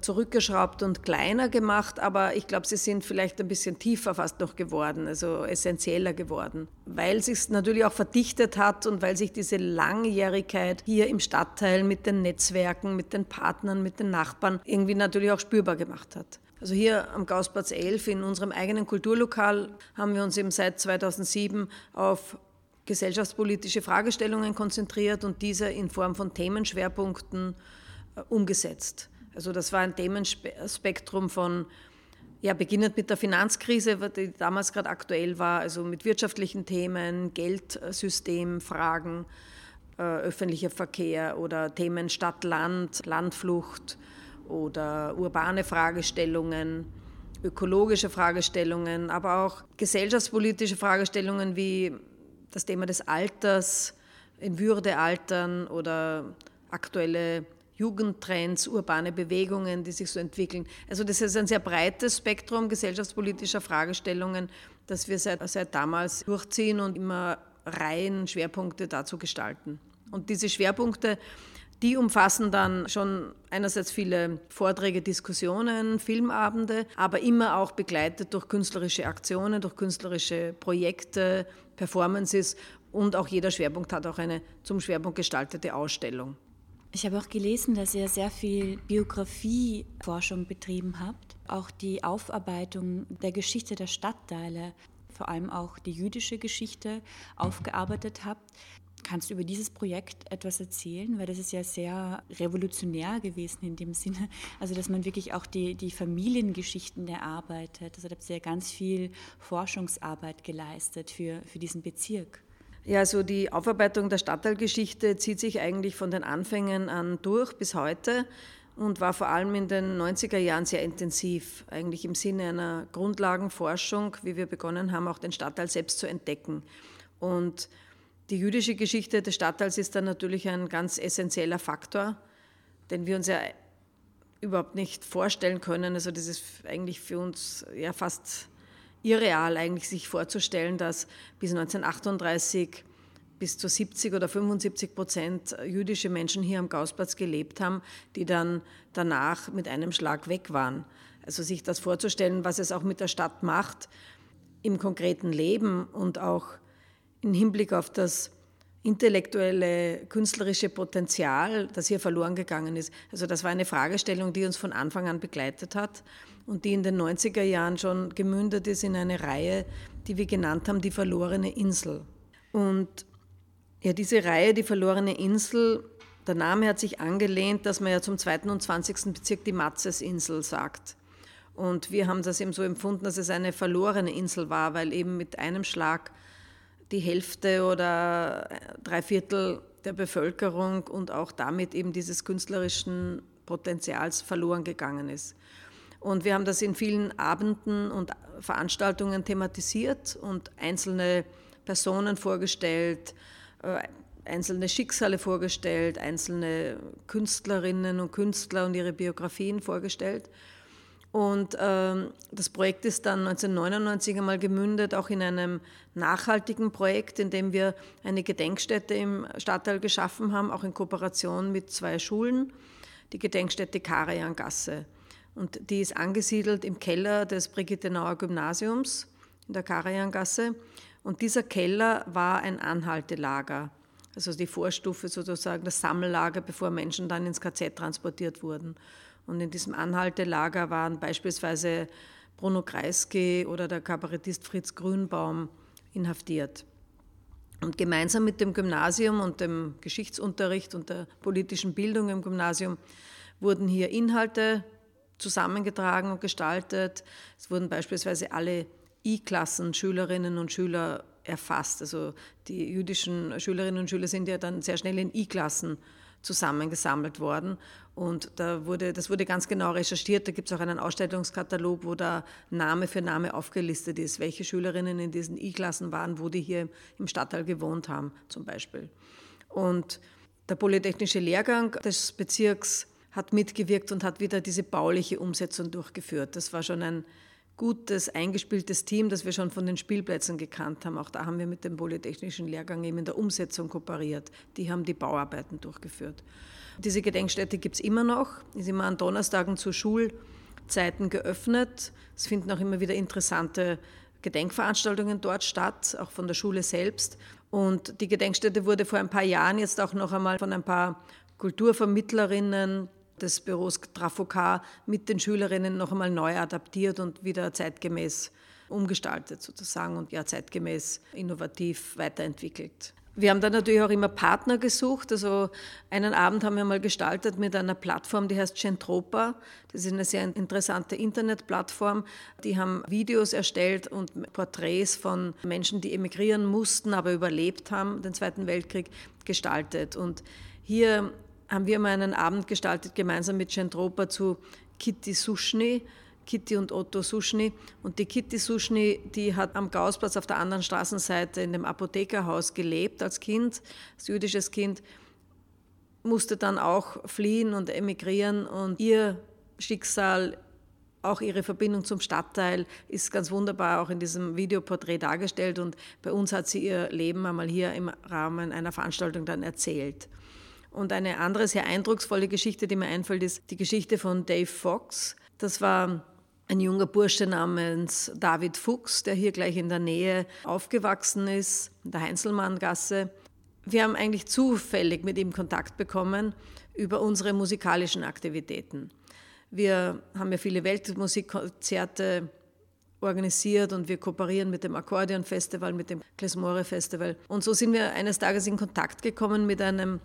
zurückgeschraubt und kleiner gemacht, aber ich glaube, sie sind vielleicht ein bisschen tiefer fast noch geworden, also essentieller geworden, weil es sich natürlich auch verdichtet hat und weil sich diese Langjährigkeit hier im Stadtteil mit den Netzwerken, mit den Partnern, mit den Nachbarn irgendwie natürlich auch spürbar gemacht hat. Also hier am Gaußplatz 11 in unserem eigenen Kulturlokal haben wir uns eben seit 2007 auf gesellschaftspolitische Fragestellungen konzentriert und diese in Form von Themenschwerpunkten äh, umgesetzt. Also das war ein Themenspektrum von, ja, beginnend mit der Finanzkrise, die damals gerade aktuell war, also mit wirtschaftlichen Themen, Geldsystemfragen, äh, öffentlicher Verkehr oder Themen Stadt-Land, Landflucht oder urbane Fragestellungen, ökologische Fragestellungen, aber auch gesellschaftspolitische Fragestellungen wie das Thema des Alters, in Würde altern oder aktuelle Jugendtrends, urbane Bewegungen, die sich so entwickeln. Also das ist ein sehr breites Spektrum gesellschaftspolitischer Fragestellungen, das wir seit, seit damals durchziehen und immer Reihen, Schwerpunkte dazu gestalten. Und diese Schwerpunkte, die umfassen dann schon einerseits viele Vorträge, Diskussionen, Filmabende, aber immer auch begleitet durch künstlerische Aktionen, durch künstlerische Projekte, Performances und auch jeder Schwerpunkt hat auch eine zum Schwerpunkt gestaltete Ausstellung. Ich habe auch gelesen, dass ihr sehr viel Biografieforschung betrieben habt, auch die Aufarbeitung der Geschichte der Stadtteile, vor allem auch die jüdische Geschichte aufgearbeitet habt. Kannst du über dieses Projekt etwas erzählen? Weil das ist ja sehr revolutionär gewesen in dem Sinne. Also, dass man wirklich auch die, die Familiengeschichten erarbeitet. Also, da habt ihr ja ganz viel Forschungsarbeit geleistet für, für diesen Bezirk. Ja, also die Aufarbeitung der Stadtteilgeschichte zieht sich eigentlich von den Anfängen an durch bis heute und war vor allem in den 90er Jahren sehr intensiv, eigentlich im Sinne einer Grundlagenforschung, wie wir begonnen haben, auch den Stadtteil selbst zu entdecken. Und die jüdische Geschichte des Stadtteils ist dann natürlich ein ganz essentieller Faktor, den wir uns ja überhaupt nicht vorstellen können. Also das ist eigentlich für uns ja fast irreal eigentlich sich vorzustellen, dass bis 1938 bis zu 70 oder 75 Prozent jüdische Menschen hier am Gausplatz gelebt haben, die dann danach mit einem Schlag weg waren. Also sich das vorzustellen, was es auch mit der Stadt macht im konkreten Leben und auch im Hinblick auf das intellektuelle, künstlerische Potenzial, das hier verloren gegangen ist. Also das war eine Fragestellung, die uns von Anfang an begleitet hat und die in den 90er Jahren schon gemündet ist in eine Reihe, die wir genannt haben, die verlorene Insel. Und ja, diese Reihe, die verlorene Insel, der Name hat sich angelehnt, dass man ja zum zweiten und 20. Bezirk die Matzesinsel sagt. Und wir haben das eben so empfunden, dass es eine verlorene Insel war, weil eben mit einem Schlag die Hälfte oder drei Viertel der Bevölkerung und auch damit eben dieses künstlerischen Potenzials verloren gegangen ist. Und wir haben das in vielen Abenden und Veranstaltungen thematisiert und einzelne Personen vorgestellt, äh, einzelne Schicksale vorgestellt, einzelne Künstlerinnen und Künstler und ihre Biografien vorgestellt. Und ähm, das Projekt ist dann 1999 einmal gemündet, auch in einem nachhaltigen Projekt, in dem wir eine Gedenkstätte im Stadtteil geschaffen haben, auch in Kooperation mit zwei Schulen, die Gedenkstätte Karajangasse. Und die ist angesiedelt im Keller des Brigittenauer Gymnasiums in der Karajangasse. Und dieser Keller war ein Anhaltelager, also die Vorstufe sozusagen, das Sammellager, bevor Menschen dann ins KZ transportiert wurden. Und in diesem Anhaltelager waren beispielsweise Bruno Kreisky oder der Kabarettist Fritz Grünbaum inhaftiert. Und gemeinsam mit dem Gymnasium und dem Geschichtsunterricht und der politischen Bildung im Gymnasium wurden hier Inhalte zusammengetragen und gestaltet. Es wurden beispielsweise alle I-Klassen, Schülerinnen und Schüler erfasst. Also die jüdischen Schülerinnen und Schüler sind ja dann sehr schnell in I-Klassen zusammengesammelt worden. Und da wurde, das wurde ganz genau recherchiert. Da gibt es auch einen Ausstellungskatalog, wo da Name für Name aufgelistet ist, welche Schülerinnen in diesen I-Klassen waren, wo die hier im Stadtteil gewohnt haben, zum Beispiel. Und der Polytechnische Lehrgang des Bezirks hat mitgewirkt und hat wieder diese bauliche Umsetzung durchgeführt. Das war schon ein gutes, eingespieltes Team, das wir schon von den Spielplätzen gekannt haben. Auch da haben wir mit dem Polytechnischen Lehrgang eben in der Umsetzung kooperiert. Die haben die Bauarbeiten durchgeführt. Diese Gedenkstätte gibt es immer noch, ist immer an Donnerstagen zu Schulzeiten geöffnet. Es finden auch immer wieder interessante Gedenkveranstaltungen dort statt, auch von der Schule selbst. Und die Gedenkstätte wurde vor ein paar Jahren jetzt auch noch einmal von ein paar Kulturvermittlerinnen des Büros Trafokar mit den Schülerinnen noch einmal neu adaptiert und wieder zeitgemäß umgestaltet sozusagen und ja zeitgemäß innovativ weiterentwickelt. Wir haben dann natürlich auch immer Partner gesucht. Also einen Abend haben wir mal gestaltet mit einer Plattform, die heißt Centropa. Das ist eine sehr interessante Internetplattform. Die haben Videos erstellt und Porträts von Menschen, die emigrieren mussten, aber überlebt haben, den Zweiten Weltkrieg, gestaltet. Und hier haben wir mal einen Abend gestaltet, gemeinsam mit Centropa zu Kitty Sushni, Kitty und Otto Sushni. Und die Kitty Sushni, die hat am Gausplatz auf der anderen Straßenseite in dem Apothekerhaus gelebt als Kind, als jüdisches Kind, musste dann auch fliehen und emigrieren. Und ihr Schicksal, auch ihre Verbindung zum Stadtteil ist ganz wunderbar auch in diesem Videoporträt dargestellt. Und bei uns hat sie ihr Leben einmal hier im Rahmen einer Veranstaltung dann erzählt. Und eine andere sehr eindrucksvolle Geschichte, die mir einfällt, ist die Geschichte von Dave Fox. Das war ein junger Bursche namens David Fuchs, der hier gleich in der Nähe aufgewachsen ist, in der Heinzelmanngasse. Wir haben eigentlich zufällig mit ihm Kontakt bekommen über unsere musikalischen Aktivitäten. Wir haben ja viele Weltmusikkonzerte organisiert und wir kooperieren mit dem Akkordeon Festival, mit dem Klesmore Festival. Und so sind wir eines Tages in Kontakt gekommen mit einem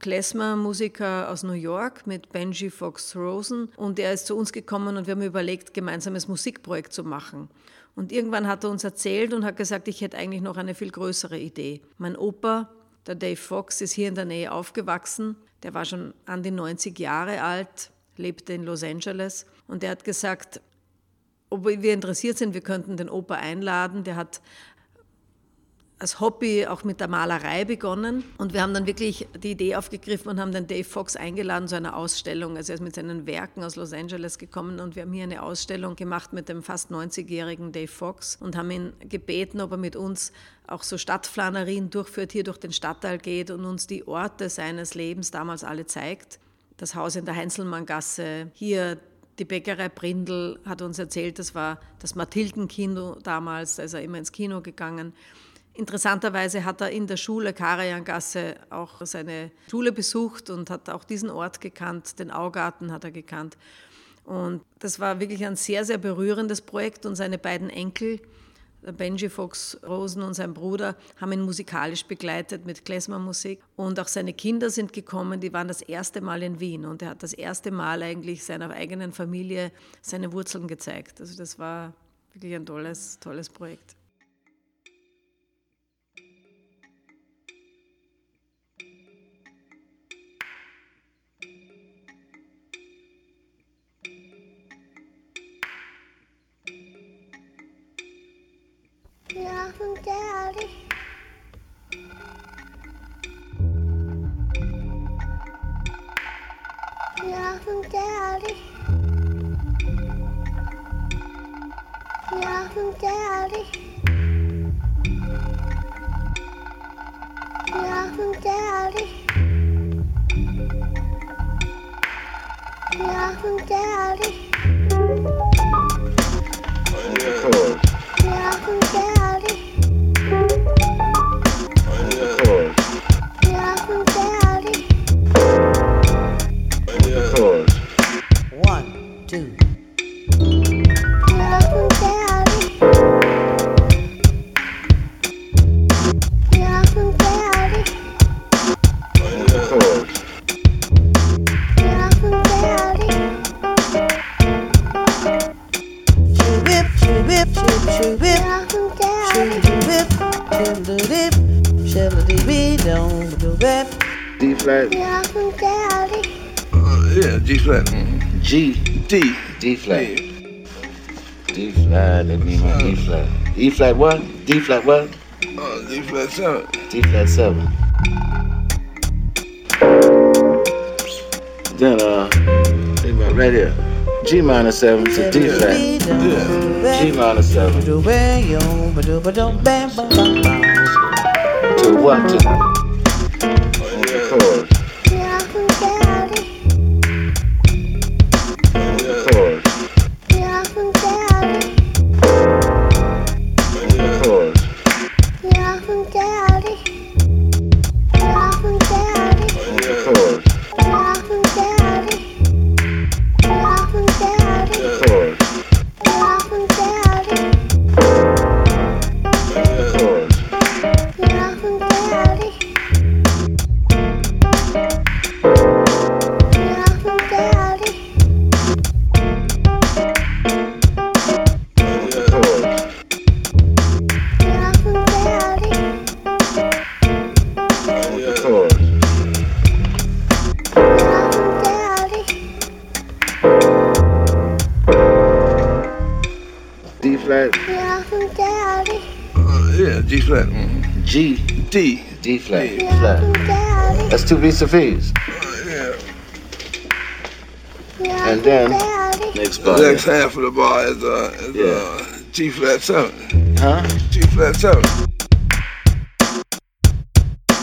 Klezmer-Musiker aus New York mit Benji Fox Rosen und er ist zu uns gekommen und wir haben überlegt, gemeinsames Musikprojekt zu machen. Und irgendwann hat er uns erzählt und hat gesagt, ich hätte eigentlich noch eine viel größere Idee. Mein Opa, der Dave Fox, ist hier in der Nähe aufgewachsen. Der war schon an die 90 Jahre alt, lebte in Los Angeles und er hat gesagt, ob wir interessiert sind, wir könnten den Opa einladen. Der hat als Hobby auch mit der Malerei begonnen. Und wir haben dann wirklich die Idee aufgegriffen und haben den Dave Fox eingeladen zu einer Ausstellung. Also er ist mit seinen Werken aus Los Angeles gekommen und wir haben hier eine Ausstellung gemacht mit dem fast 90-jährigen Dave Fox und haben ihn gebeten, ob er mit uns auch so Stadtflanerien durchführt, hier durch den Stadtteil geht und uns die Orte seines Lebens damals alle zeigt. Das Haus in der Heinzelmanngasse, hier die Bäckerei Brindl hat uns erzählt, das war das Mathildenkino damals, da ist er immer ins Kino gegangen. Interessanterweise hat er in der Schule Karajangasse auch seine Schule besucht und hat auch diesen Ort gekannt, den Augarten hat er gekannt. Und das war wirklich ein sehr, sehr berührendes Projekt und seine beiden Enkel, Benji Fox Rosen und sein Bruder haben ihn musikalisch begleitet mit Klezmermusik. Und auch seine Kinder sind gekommen, die waren das erste Mal in Wien. Und er hat das erste Mal eigentlich seiner eigenen Familie seine Wurzeln gezeigt. Also das war wirklich ein tolles, tolles Projekt. Dạ, con trẻ ở đi. Dạ, con trẻ ở đi. Dạ, con D. D flat. D flat, that mean my D flat. E flat what? D flat what? Uh, D flat seven. D flat seven. Then uh, think about right here. G minor seven to D flat. G minor seven to what? To G, D. D flat, Not flat. That's two beats of V's. Yeah. And then-. Next The bar. next half of the bar is uh, is Yeah. uh, G flat seven. Huh? G flat seven.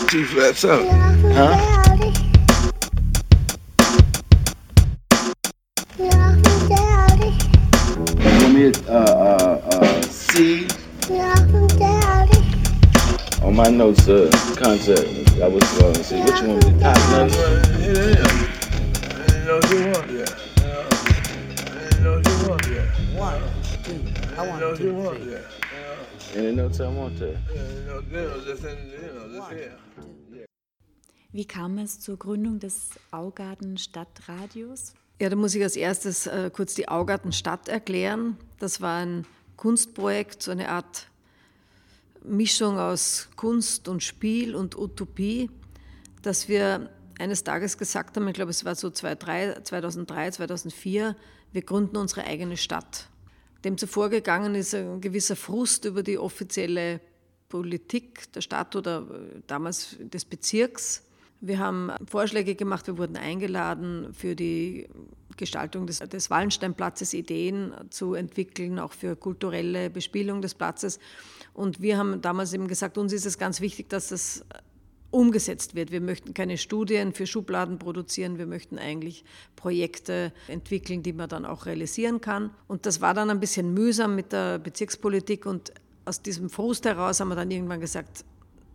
G flat seven. Huh? My notes, uh, concept. I was going to see which one? Was the top here. Wie kam es zur Gründung des Augarten Stadtradios? Ja, da muss ich als erstes äh, kurz die Augartenstadt erklären. Das war ein Kunstprojekt, so eine Art Mischung aus Kunst und Spiel und Utopie, dass wir eines Tages gesagt haben, ich glaube es war so 2003, 2003 2004, wir gründen unsere eigene Stadt. Dem zuvor gegangen ist ein gewisser Frust über die offizielle Politik der Stadt oder äh, damals des Bezirks. Wir haben Vorschläge gemacht, wir wurden eingeladen, für die Gestaltung des, des Wallensteinplatzes Ideen zu entwickeln, auch für kulturelle Bespielung des Platzes. Und wir haben damals eben gesagt, uns ist es ganz wichtig, dass das umgesetzt wird. Wir möchten keine Studien für Schubladen produzieren, wir möchten eigentlich Projekte entwickeln, die man dann auch realisieren kann. Und das war dann ein bisschen mühsam mit der Bezirkspolitik und aus diesem Frust heraus haben wir dann irgendwann gesagt,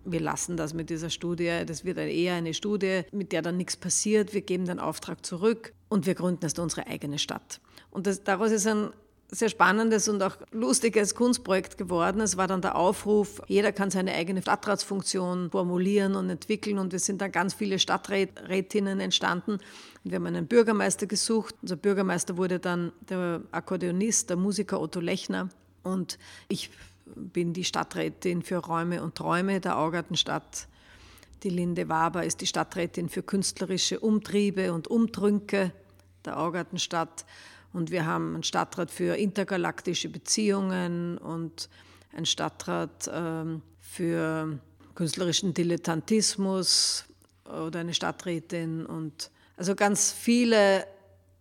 wir lassen das mit dieser Studie, das wird eher eine Studie, mit der dann nichts passiert, wir geben den Auftrag zurück und wir gründen erst unsere eigene Stadt. Und das, daraus ist ein sehr spannendes und auch lustiges Kunstprojekt geworden. Es war dann der Aufruf, jeder kann seine eigene Stadtratsfunktion formulieren und entwickeln und wir sind dann ganz viele Stadträtinnen entstanden. Wir haben einen Bürgermeister gesucht. Unser Bürgermeister wurde dann der Akkordeonist, der Musiker Otto Lechner und ich bin die Stadträtin für Räume und Träume der Augartenstadt. Die Linde Waber ist die Stadträtin für künstlerische Umtriebe und Umtrünke der Augartenstadt. Und wir haben einen Stadtrat für intergalaktische Beziehungen und einen Stadtrat ähm, für künstlerischen Dilettantismus oder eine Stadträtin und also ganz viele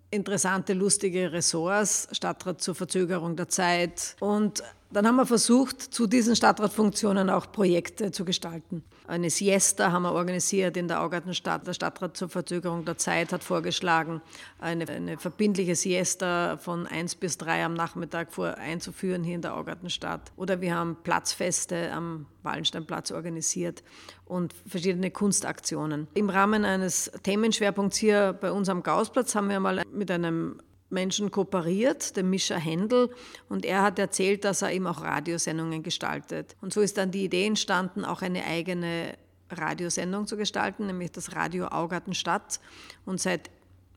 interessante, lustige Ressorts, Stadtrat zur Verzögerung der Zeit und dann haben wir versucht, zu diesen Stadtratfunktionen auch Projekte zu gestalten. Eine Siesta haben wir organisiert in der Augartenstadt. Der Stadtrat zur Verzögerung der Zeit hat vorgeschlagen, eine, eine verbindliche Siesta von 1 bis 3 am Nachmittag vor einzuführen hier in der Augartenstadt. Oder wir haben Platzfeste am Wallensteinplatz organisiert und verschiedene Kunstaktionen. Im Rahmen eines Themenschwerpunkts hier bei uns am Gausplatz haben wir mal mit einem Menschen kooperiert, dem Mischa Händel, und er hat erzählt, dass er eben auch Radiosendungen gestaltet. Und so ist dann die Idee entstanden, auch eine eigene Radiosendung zu gestalten, nämlich das Radio Augartenstadt. Und seit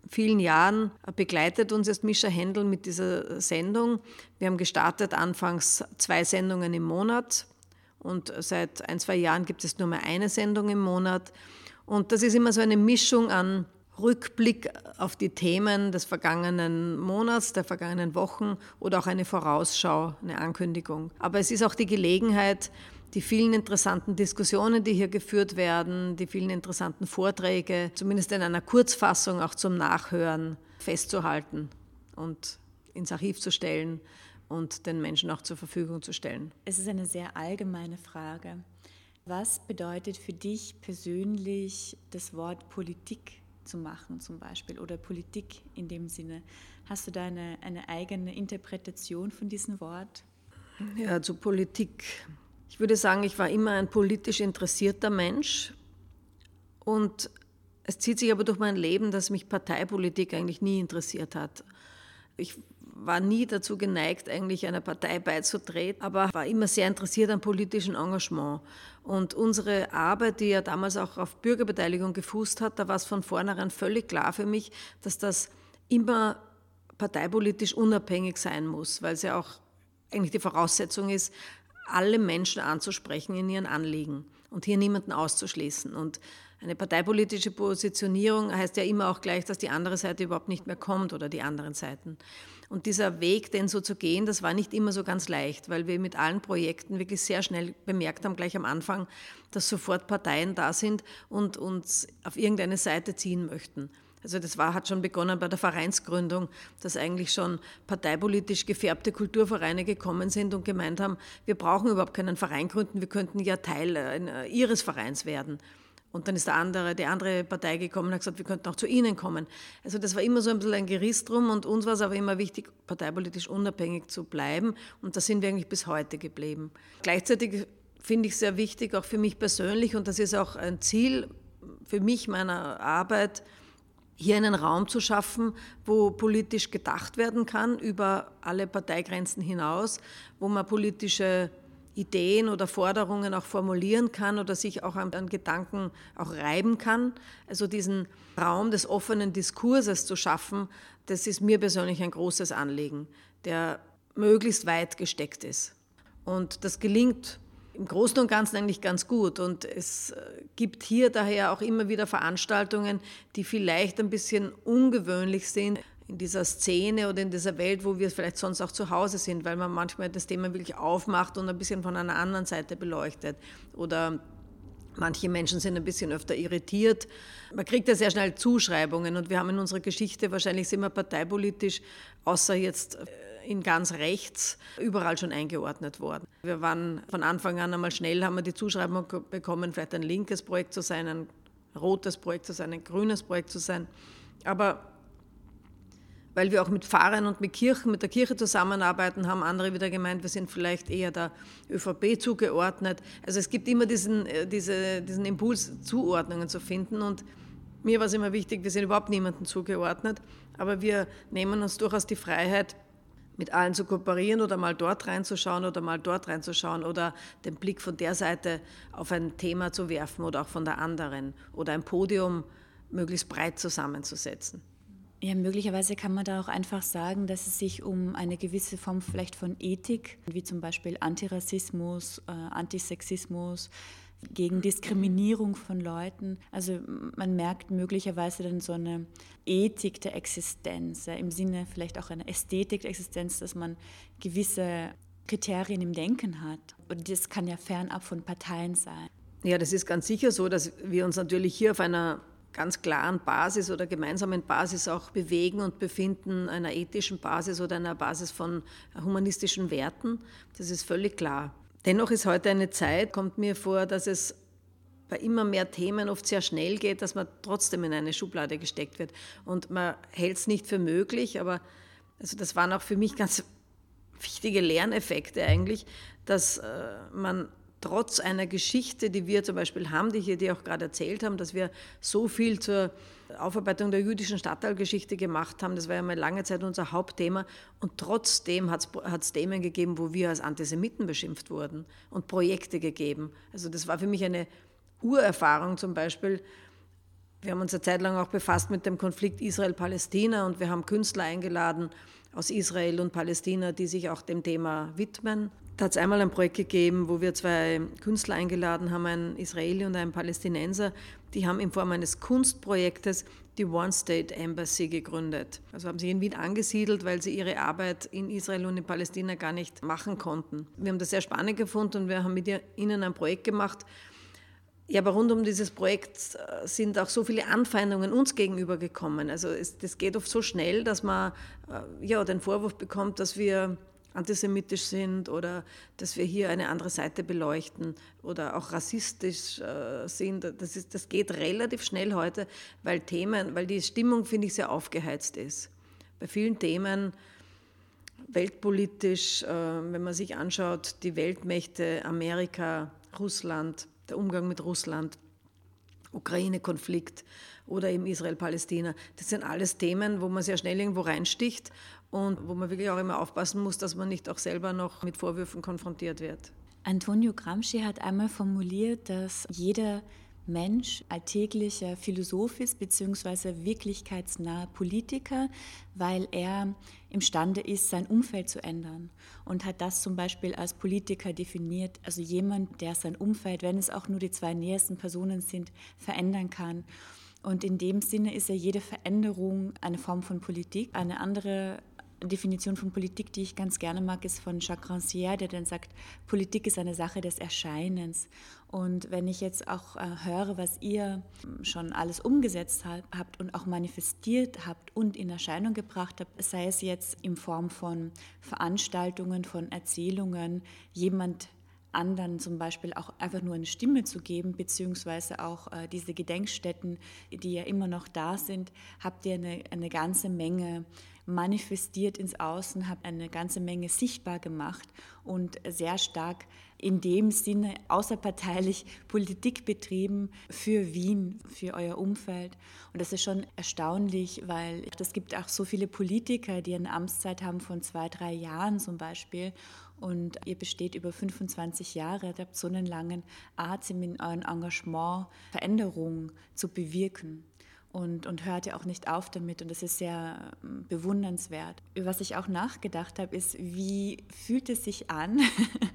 vielen Jahren begleitet uns jetzt Mischa Händel mit dieser Sendung. Wir haben gestartet anfangs zwei Sendungen im Monat und seit ein, zwei Jahren gibt es nur mehr eine Sendung im Monat. Und das ist immer so eine Mischung an Rückblick auf die Themen des vergangenen Monats, der vergangenen Wochen oder auch eine Vorausschau, eine Ankündigung. Aber es ist auch die Gelegenheit, die vielen interessanten Diskussionen, die hier geführt werden, die vielen interessanten Vorträge, zumindest in einer Kurzfassung auch zum Nachhören festzuhalten und ins Archiv zu stellen und den Menschen auch zur Verfügung zu stellen. Es ist eine sehr allgemeine Frage. Was bedeutet für dich persönlich das Wort Politik zu machen zum Beispiel oder Politik in dem Sinne. Hast du da eine, eine eigene Interpretation von diesem Wort? Ja, zu Politik. Ich würde sagen, ich war immer ein politisch interessierter Mensch und es zieht sich aber durch mein Leben, dass mich Parteipolitik eigentlich nie interessiert hat. Ich war nie dazu geneigt, eigentlich einer Partei beizutreten, aber war immer sehr interessiert am politischen Engagement. Und unsere Arbeit, die ja damals auch auf Bürgerbeteiligung gefußt hat, da war es von vornherein völlig klar für mich, dass das immer parteipolitisch unabhängig sein muss, weil es ja auch eigentlich die Voraussetzung ist, alle Menschen anzusprechen in ihren Anliegen und hier niemanden auszuschließen. Und eine parteipolitische Positionierung heißt ja immer auch gleich, dass die andere Seite überhaupt nicht mehr kommt oder die anderen Seiten. Und dieser Weg, den so zu gehen, das war nicht immer so ganz leicht, weil wir mit allen Projekten wirklich sehr schnell bemerkt haben, gleich am Anfang, dass sofort Parteien da sind und uns auf irgendeine Seite ziehen möchten. Also das war, hat schon begonnen bei der Vereinsgründung, dass eigentlich schon parteipolitisch gefärbte Kulturvereine gekommen sind und gemeint haben, wir brauchen überhaupt keinen Verein gründen, wir könnten ja Teil äh, ihres Vereins werden. Und dann ist der andere, die andere Partei gekommen und hat gesagt, wir könnten auch zu Ihnen kommen. Also das war immer so ein bisschen ein Geriss drum und uns war es aber immer wichtig, parteipolitisch unabhängig zu bleiben und da sind wir eigentlich bis heute geblieben. Gleichzeitig finde ich sehr wichtig, auch für mich persönlich und das ist auch ein Ziel für mich meiner Arbeit, hier einen Raum zu schaffen, wo politisch gedacht werden kann über alle Parteigrenzen hinaus, wo man politische Ideen oder Forderungen auch formulieren kann oder sich auch an, an, Gedanken auch reiben kann. Also diesen Raum des offenen Diskurses zu schaffen, das ist mir persönlich ein großes Anliegen, der möglichst weit gesteckt ist. Und das gelingt im Großen und Ganzen eigentlich ganz gut. Und es äh, gibt hier daher auch immer wieder Veranstaltungen, die vielleicht ein bisschen ungewöhnlich sind in dieser Szene oder in dieser Welt, wo wir vielleicht sonst auch zu Hause sind, weil man manchmal das Thema wirklich aufmacht und ein bisschen von einer anderen Seite beleuchtet. Oder manche Menschen sind ein bisschen öfter irritiert. Man kriegt ja sehr schnell Zuschreibungen und wir haben in unserer Geschichte wahrscheinlich wir parteipolitisch, außer jetzt äh, in ganz rechts, überall schon eingeordnet worden. Wir waren von Anfang an einmal schnell, haben wir die Zuschreibung bekommen, vielleicht ein linkes Projekt zu sein, ein rotes Projekt zu sein, ein grünes Projekt zu sein. Aber weil wir auch mit Pfarrern und mit Kirchen, mit der Kirche zusammenarbeiten, haben andere wieder gemeint, wir sind vielleicht eher der ÖVP zugeordnet. Also es gibt immer diesen, äh, diese, diesen Impuls, Zuordnungen zu finden und mir war es immer wichtig, wir sind überhaupt niemandem zugeordnet, aber wir nehmen uns durchaus die Freiheit, mit allen zu kooperieren oder mal dort reinzuschauen oder mal dort reinzuschauen oder den Blick von der Seite auf ein Thema zu werfen oder auch von der anderen oder ein Podium möglichst breit zusammenzusetzen. Ja, möglicherweise kann man da auch einfach sagen, dass es sich um eine gewisse Form vielleicht von Ethik, wie zum Beispiel Antirassismus, äh, Antisexismus, gegen Diskriminierung von Leuten. Also man merkt möglicherweise dann so eine Ethik der Existenz, ja, im Sinne vielleicht auch eine Ästhetik der Existenz, dass man gewisse Kriterien im Denken hat. Und das kann ja fernab von Parteien sein. Ja, das ist ganz sicher so, dass wir uns natürlich hier auf einer ganz klaren Basis oder gemeinsamen Basis auch bewegen und befinden, einer ethischen Basis oder einer Basis von humanistischen Werten. Das ist völlig klar. Dennoch ist heute eine Zeit, kommt mir vor, dass es bei immer mehr Themen oft sehr schnell geht, dass man trotzdem in eine Schublade gesteckt wird. Und man hält es nicht für möglich, aber also das waren auch für mich ganz wichtige Lerneffekte eigentlich, dass äh, man trotz einer Geschichte, die wir zum Beispiel haben, die hier die auch gerade erzählt haben, dass wir so viel zur Aufarbeitung der jüdischen Stadtteilgeschichte gemacht haben. Das war ja mal lange Zeit unser Hauptthema. Und trotzdem hat es Themen gegeben, wo wir als Antisemiten beschimpft wurden und Projekte gegeben. Also das war für mich eine Urerfahrung zum Beispiel. Wir haben uns eine Zeit lang auch befasst mit dem Konflikt Israel-Palästina und wir haben Künstler eingeladen aus Israel und Palästina, die sich auch dem Thema widmen. Da hat es einmal ein Projekt gegeben, wo wir zwei Künstler eingeladen haben, einen Israeli und einen Palästinenser. Die haben in Form eines Kunstprojektes die One State Embassy gegründet. Also haben sich in Wien angesiedelt, weil sie ihre Arbeit in Israel und in Palästina gar nicht machen konnten. Wir haben das sehr spannend gefunden und wir haben mit ihnen ein Projekt gemacht. Ja, aber rund um dieses Projekt äh, sind auch so viele Anfeindungen uns gegenüber gekommen. Also es, das geht oft so schnell, dass man äh, ja, den Vorwurf bekommt, dass wir antisemitisch sind oder dass wir hier eine andere Seite beleuchten oder auch rassistisch äh, sind. Das, ist, das geht relativ schnell heute, weil Themen, weil die Stimmung, finde ich, sehr aufgeheizt ist. Bei vielen Themen, weltpolitisch, äh, wenn man sich anschaut, die Weltmächte, Amerika, Russland, der Umgang mit Russland, Ukraine-Konflikt oder eben Israel-Palästina. Das sind alles Themen, wo man sehr schnell irgendwo reinsticht und wo man wirklich auch immer aufpassen muss, dass man nicht auch selber noch mit Vorwürfen konfrontiert wird. Antonio Gramsci hat einmal formuliert, dass jeder Mensch alltäglicher Philosoph ist, beziehungsweise wirklichkeitsnaher Politiker, weil er imstande ist, sein Umfeld zu ändern. Und hat das zum Beispiel als Politiker definiert, also jemand, der sein Umfeld, wenn es auch nur die zwei nähersten Personen sind, verändern kann. Und in dem Sinne ist ja jede Veränderung eine Form von Politik. Eine andere Definition von Politik, die ich ganz gerne mag, ist von Jacques Rancière, der dann sagt, Politik ist eine Sache des Erscheinens. Und wenn ich jetzt auch äh, höre, was ihr schon alles umgesetzt habt und auch manifestiert habt und in Erscheinung gebracht habt, sei es jetzt in Form von Veranstaltungen, von Erzählungen, jemand anderen zum Beispiel auch einfach nur eine Stimme zu geben, beziehungsweise auch äh, diese Gedenkstätten, die ja immer noch da sind, habt ihr eine, eine ganze Menge manifestiert ins Außen, habe eine ganze Menge sichtbar gemacht und sehr stark in dem Sinne außerparteilich Politik betrieben für Wien, für euer Umfeld. Und das ist schon erstaunlich, weil es gibt auch so viele Politiker, die eine Amtszeit haben von zwei, drei Jahren zum Beispiel. Und ihr besteht über 25 Jahre, ihr habt so einen langen Atem in eurem Engagement, Veränderungen zu bewirken und, und hört ja auch nicht auf damit. Und das ist sehr ähm, bewundernswert. Was ich auch nachgedacht habe, ist, wie fühlt es sich an,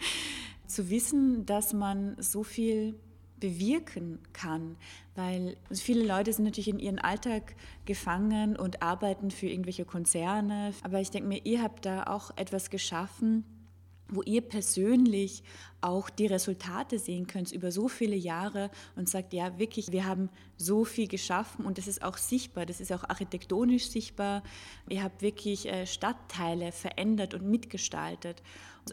zu wissen, dass man so viel bewirken kann, weil viele Leute sind natürlich in ihren Alltag gefangen und arbeiten für irgendwelche Konzerne. Aber ich denke mir, ihr habt da auch etwas geschaffen, wo ihr persönlich auch die Resultate sehen könnt über so viele Jahre und sagt, ja, wirklich, wir haben so viel geschaffen und das ist auch sichtbar, das ist auch architektonisch sichtbar. Ihr habt wirklich äh, Stadtteile verändert und mitgestaltet.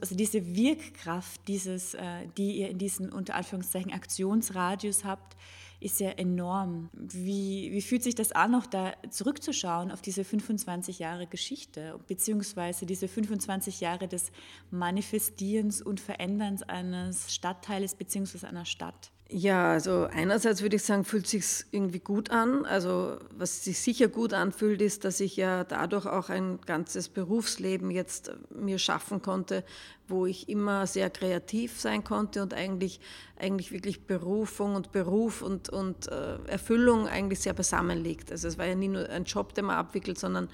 Also diese Wirkkraft, dieses, äh, die ihr in diesem unter Anführungszeichen Aktionsradius habt, ist ja enorm. Wie, wie fühlt sich das an, auch da zurückzuschauen auf diese 25 Jahre Geschichte, beziehungsweise diese 25 Jahre des Manifestierens und Veränderns eines Stadtteiles beziehungsweise einer Stadt? Ja, also einerseits würde ich sagen, fühlt sich irgendwie gut an. Also was sich sicher gut anfühlt, ist, dass ich ja dadurch auch ein ganzes Berufsleben jetzt mir schaffen konnte, wo ich immer sehr kreativ sein konnte und eigentlich, eigentlich wirklich Berufung und Beruf und, und äh, Erfüllung eigentlich sehr beisammen liegt. Also es war ja nie nur ein Job, den man abwickelt, sondern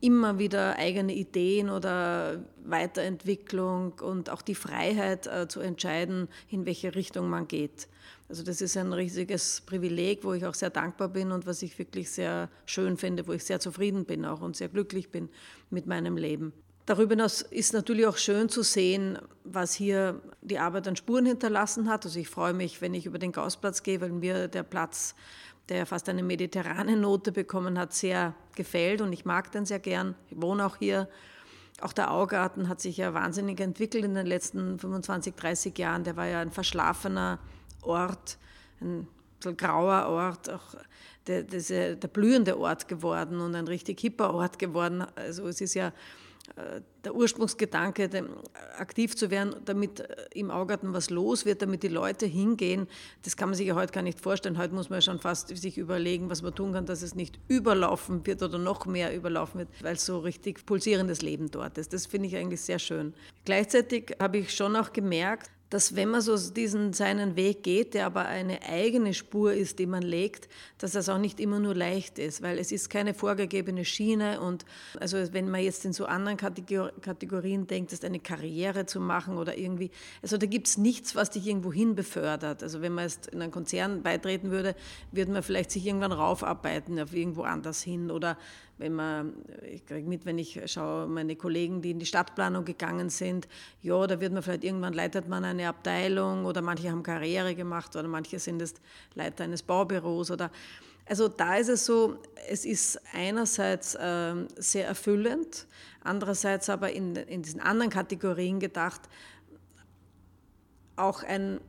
immer wieder eigene Ideen oder Weiterentwicklung und auch die Freiheit äh, zu entscheiden, in welche Richtung man geht. Also das ist ein riesiges Privileg, wo ich auch sehr dankbar bin und was ich wirklich sehr schön finde, wo ich sehr zufrieden bin auch und sehr glücklich bin mit meinem Leben. Darüber hinaus ist natürlich auch schön zu sehen, was hier die Arbeit an Spuren hinterlassen hat. Also ich freue mich, wenn ich über den Gaußplatz gehe, weil mir der Platz der fast eine mediterrane Note bekommen hat, sehr gefällt und ich mag den sehr gern. Ich wohne auch hier. Auch der Augarten hat sich ja wahnsinnig entwickelt in den letzten 25, 30 Jahren. Der war ja ein verschlafener Ort, ein so grauer Ort, auch der, der, der blühende Ort geworden und ein richtig hipper Ort geworden. Also es ist ja der Ursprungsgedanke, aktiv zu werden, damit äh, im Augarten was los wird, damit die Leute hingehen, das kann man sich ja heute gar nicht vorstellen. Heute muss man schon fast sich überlegen, was man tun kann, dass es nicht überlaufen wird oder noch mehr überlaufen wird, weil so richtig pulsierendes Leben dort ist. Das finde ich eigentlich sehr schön. Gleichzeitig habe ich schon auch gemerkt, dass wenn man so diesen seinen Weg geht, der aber eine eigene Spur ist, die man legt, dass das auch nicht immer nur leicht ist, weil es ist keine vorgegebene Schiene und also wenn man jetzt in so anderen Kategorien denkt, ist eine Karriere zu machen oder irgendwie, also da gibt es nichts, was dich irgendwo hin befördert. Also wenn man jetzt in einen Konzern beitreten würde, würde man vielleicht sich irgendwann raufarbeiten auf irgendwo anders hin oder wenn man, ich kriege mit, wenn ich schaue, meine Kollegen, die in die Stadtplanung gegangen sind, ja, da wird man vielleicht irgendwann leitet man eine Abteilung oder manche haben Karriere gemacht oder manche sind jetzt Leiter eines Baubüros oder also da ist es so, es ist einerseits äh, sehr erfüllend, andererseits aber in, in diesen anderen Kategorien gedacht auch ein,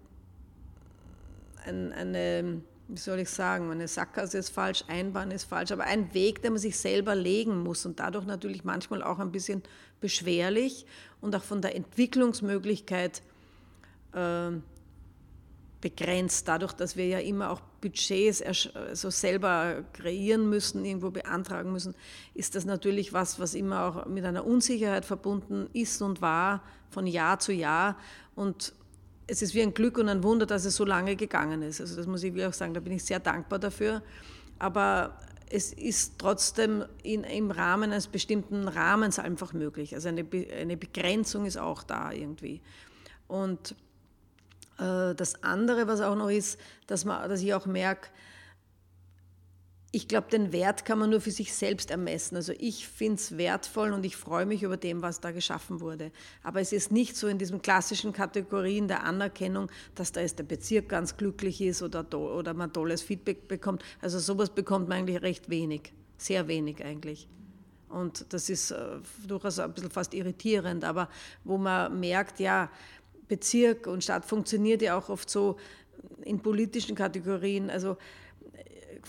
ein eine wie soll ich sagen, eine Sackgasse ist falsch, Einbahn ist falsch, aber ein Weg, den man sich selber legen muss und dadurch natürlich manchmal auch ein bisschen beschwerlich und auch von der Entwicklungsmöglichkeit äh, begrenzt, dadurch, dass wir ja immer auch Budgets also selber kreieren müssen, irgendwo beantragen müssen, ist das natürlich was, was immer auch mit einer Unsicherheit verbunden ist und war von Jahr zu Jahr und es ist wie ein Glück und ein Wunder, dass es so lange gegangen ist. Also das muss ich wirklich auch sagen, da bin ich sehr dankbar dafür. Aber es ist trotzdem in, im Rahmen eines bestimmten Rahmens einfach möglich. Also eine, eine Begrenzung ist auch da irgendwie. Und äh, das andere, was auch noch ist, dass, man, dass ich auch merke, ich glaube, den Wert kann man nur für sich selbst ermessen. Also ich finde es wertvoll und ich freue mich über dem, was da geschaffen wurde. Aber es ist nicht so in diesen klassischen Kategorien der Anerkennung, dass da jetzt der Bezirk ganz glücklich ist oder, oder man tolles Feedback bekommt. Also sowas bekommt man eigentlich recht wenig, sehr wenig eigentlich. Und das ist äh, durchaus ein bisschen fast irritierend, aber wo man merkt, ja, Bezirk und Stadt funktioniert ja auch oft so in politischen Kategorien. Also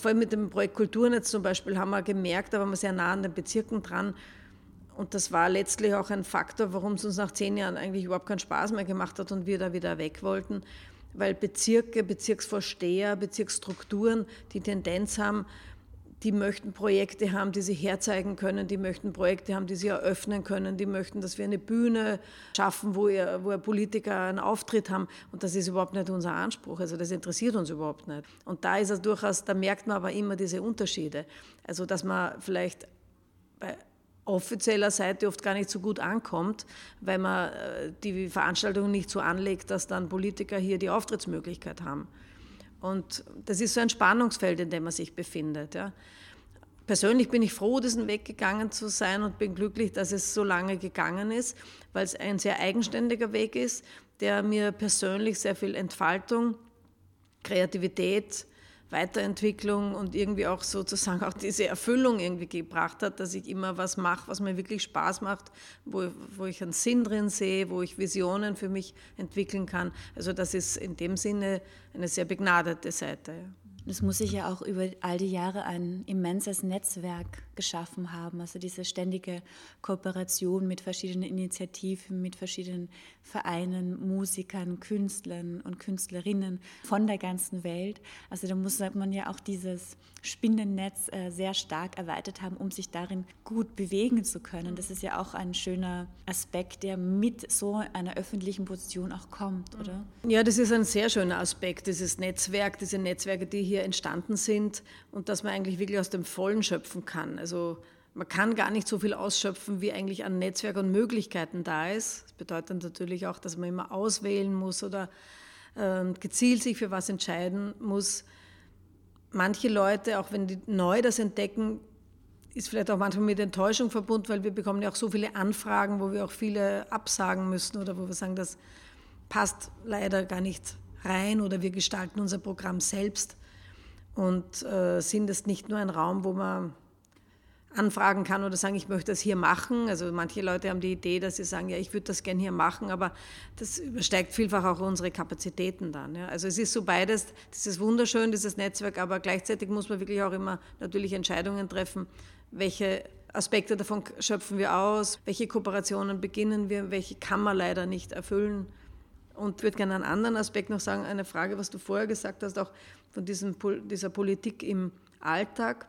vor allem mit dem Projekt Kulturnetz zum Beispiel haben wir gemerkt, da waren wir sehr nah an den Bezirken dran. Und das war letztlich auch ein Faktor, warum es uns nach zehn Jahren eigentlich überhaupt keinen Spaß mehr gemacht hat und wir da wieder weg wollten. Weil Bezirke, Bezirksvorsteher, Bezirksstrukturen die Tendenz haben, die möchten Projekte haben, die sie herzeigen können, die möchten Projekte haben, die sie eröffnen können, die möchten, dass wir eine Bühne schaffen, wo, ihr, wo Politiker einen Auftritt haben. Und das ist überhaupt nicht unser Anspruch. Also das interessiert uns überhaupt nicht. Und da ist es durchaus, da merkt man aber immer diese Unterschiede. Also dass man vielleicht bei offizieller Seite oft gar nicht so gut ankommt, weil man äh, die Veranstaltung nicht so anlegt, dass dann Politiker hier die Auftrittsmöglichkeit haben. Und das ist so ein Spannungsfeld, in dem man sich befindet. Ja. Persönlich bin ich froh, diesen Weg gegangen zu sein und bin glücklich, dass es so lange gegangen ist, weil es ein sehr eigenständiger Weg ist, der mir persönlich sehr viel Entfaltung, Kreativität, Weiterentwicklung und irgendwie auch sozusagen auch diese Erfüllung irgendwie gebracht hat, dass ich immer was mache, was mir wirklich Spaß macht, wo, wo ich einen Sinn drin sehe, wo ich Visionen für mich entwickeln kann. Also das ist in dem Sinne eine sehr begnadete Seite. Das muss sich ja auch über all die Jahre ein immenses Netzwerk geschaffen haben. Also diese ständige Kooperation mit verschiedenen Initiativen, mit verschiedenen Vereinen, Musikern, Künstlern und Künstlerinnen von der ganzen Welt. Also da muss man ja auch dieses Spinnennetz äh, sehr stark erweitert haben, um sich darin gut bewegen zu können. Das ist ja auch ein schöner Aspekt, der mit so einer öffentlichen Position auch kommt, oder? Ja, das ist ein sehr schöner Aspekt, dieses Netzwerk, diese Netzwerke, die hier entstanden sind und dass man eigentlich wirklich aus dem Vollen schöpfen kann. Also man kann gar nicht so viel ausschöpfen, wie eigentlich an Netzwerk und Möglichkeiten da ist. Das bedeutet natürlich auch, dass man immer auswählen muss oder äh, gezielt sich für was entscheiden muss. Manche Leute, auch wenn die neu das entdecken, ist vielleicht auch manchmal mit Enttäuschung verbunden, weil wir bekommen ja auch so viele Anfragen, wo wir auch viele absagen müssen oder wo wir sagen, das passt leider gar nicht rein oder wir gestalten unser Programm selbst und äh, sind es nicht nur ein Raum, wo man anfragen kann oder sagen, ich möchte das hier machen. Also manche Leute haben die Idee, dass sie sagen, ja, ich würde das gerne hier machen, aber das übersteigt vielfach auch unsere Kapazitäten dann. Ja. Also es ist so beides, das ist wunderschön, dieses Netzwerk, aber gleichzeitig muss man wirklich auch immer natürlich Entscheidungen treffen, welche Aspekte davon schöpfen wir aus, welche Kooperationen beginnen wir, welche kann man leider nicht erfüllen. Und ich würde gerne einen anderen Aspekt noch sagen, eine Frage, was du vorher gesagt hast, auch von diesem, dieser Politik im Alltag.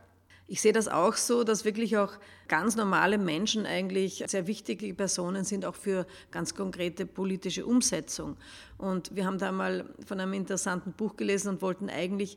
Ich sehe das auch so, dass wirklich auch ganz normale Menschen eigentlich sehr wichtige Personen sind, auch für ganz konkrete politische Umsetzung. Und wir haben da mal von einem interessanten Buch gelesen und wollten eigentlich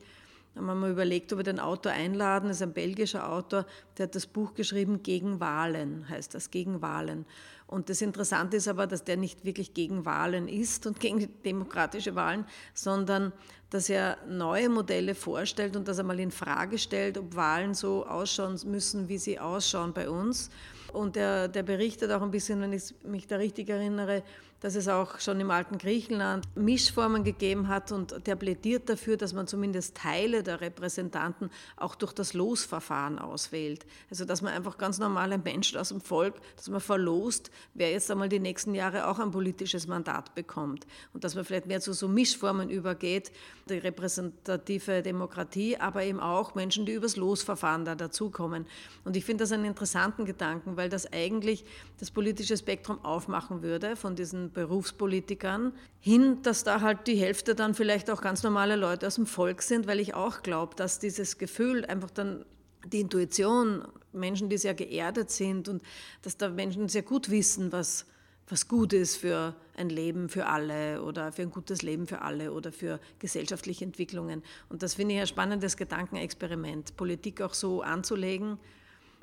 haben wir mal überlegt, ob wir den Autor einladen. Das ist ein belgischer Autor, der hat das Buch geschrieben Gegen Wahlen, heißt das, Gegen Wahlen. Und das Interessante ist aber, dass der nicht wirklich gegen Wahlen ist und gegen demokratische Wahlen, sondern dass er neue Modelle vorstellt und dass er mal in Frage stellt, ob Wahlen so ausschauen müssen, wie sie ausschauen bei uns. Und der, der berichtet auch ein bisschen, wenn ich mich da richtig erinnere, dass es auch schon im alten Griechenland Mischformen gegeben hat und der plädiert dafür, dass man zumindest Teile der Repräsentanten auch durch das Losverfahren auswählt. Also dass man einfach ganz normale Menschen aus dem Volk, dass man verlost, wer jetzt einmal die nächsten Jahre auch ein politisches Mandat bekommt und dass man vielleicht mehr zu so Mischformen übergeht, die repräsentative Demokratie, aber eben auch Menschen, die übers Losverfahren da dazukommen. Und ich finde das einen interessanten Gedanken, weil das eigentlich das politische Spektrum aufmachen würde von diesen Berufspolitikern hin, dass da halt die Hälfte dann vielleicht auch ganz normale Leute aus dem Volk sind, weil ich auch glaube, dass dieses Gefühl einfach dann die Intuition, Menschen, die sehr geerdet sind und dass da Menschen sehr gut wissen, was, was gut ist für ein Leben für alle oder für ein gutes Leben für alle oder für gesellschaftliche Entwicklungen. Und das finde ich ein spannendes Gedankenexperiment, Politik auch so anzulegen,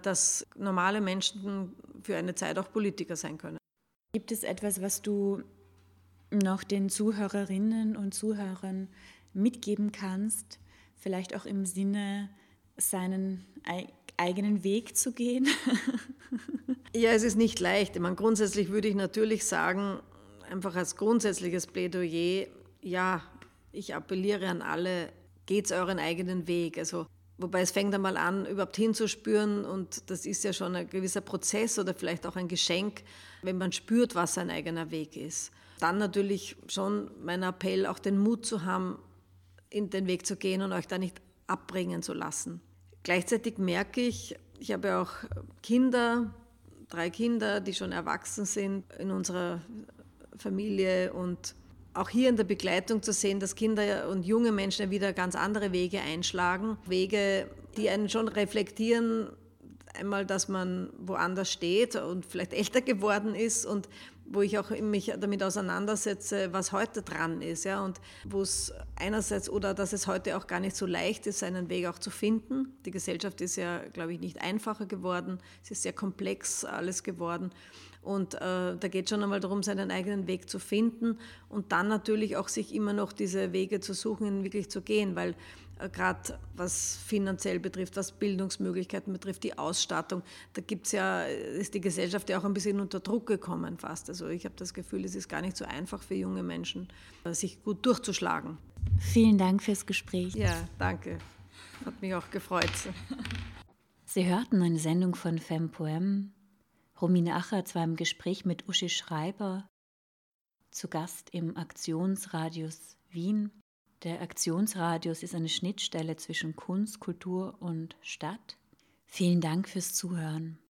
dass normale Menschen für eine Zeit auch Politiker sein können. Gibt es etwas, was du noch den Zuhörerinnen und Zuhörern mitgeben kannst, vielleicht auch im Sinne, seinen eigenen Weg zu gehen? ja, es ist nicht leicht. Ich meine, grundsätzlich würde ich natürlich sagen, einfach als grundsätzliches Plädoyer, ja, ich appelliere an alle, geht's euren eigenen Weg. Also Wobei es fängt einmal an, überhaupt hinzuspüren und das ist ja schon ein gewisser Prozess oder vielleicht auch ein Geschenk, wenn man spürt, was sein eigener Weg ist. Dann natürlich schon mein Appell, auch den Mut zu haben, in den Weg zu gehen und euch da nicht abbringen zu lassen. Gleichzeitig merke ich, ich habe auch Kinder, drei Kinder, die schon erwachsen sind in unserer Familie und auch hier in der Begleitung zu sehen, dass Kinder und junge Menschen wieder ganz andere Wege einschlagen. Wege, die einen schon reflektieren, einmal, dass man woanders steht und vielleicht älter geworden ist und wo ich auch mich damit auseinandersetze, was heute dran ist, ja, und wo es einerseits oder dass es heute auch gar nicht so leicht ist, seinen Weg auch zu finden. Die Gesellschaft ist ja, glaube ich, nicht einfacher geworden, es ist sehr komplex alles geworden und äh, da geht es schon einmal darum, seinen eigenen Weg zu finden und dann natürlich auch sich immer noch diese Wege zu suchen, ihn wirklich zu gehen, weil äh, gerade was finanziell betrifft, was Bildungsmöglichkeiten betrifft, die Ausstattung, da gibt's ja, ist die Gesellschaft ja auch ein bisschen unter Druck gekommen fast. Also ich habe das Gefühl, es ist gar nicht so einfach für junge Menschen, äh, sich gut durchzuschlagen. Vielen Dank fürs Gespräch. Ja, danke. Hat mich auch gefreut. Sie hörten eine Sendung von Femme Poem Romine Achatz war im Gespräch mit Uschi Schreiber zu Gast im Aktionsradius Wien. Der Aktionsradius ist eine Schnittstelle zwischen Kunst, Kultur und Stadt. Vielen Dank fürs Zuhören.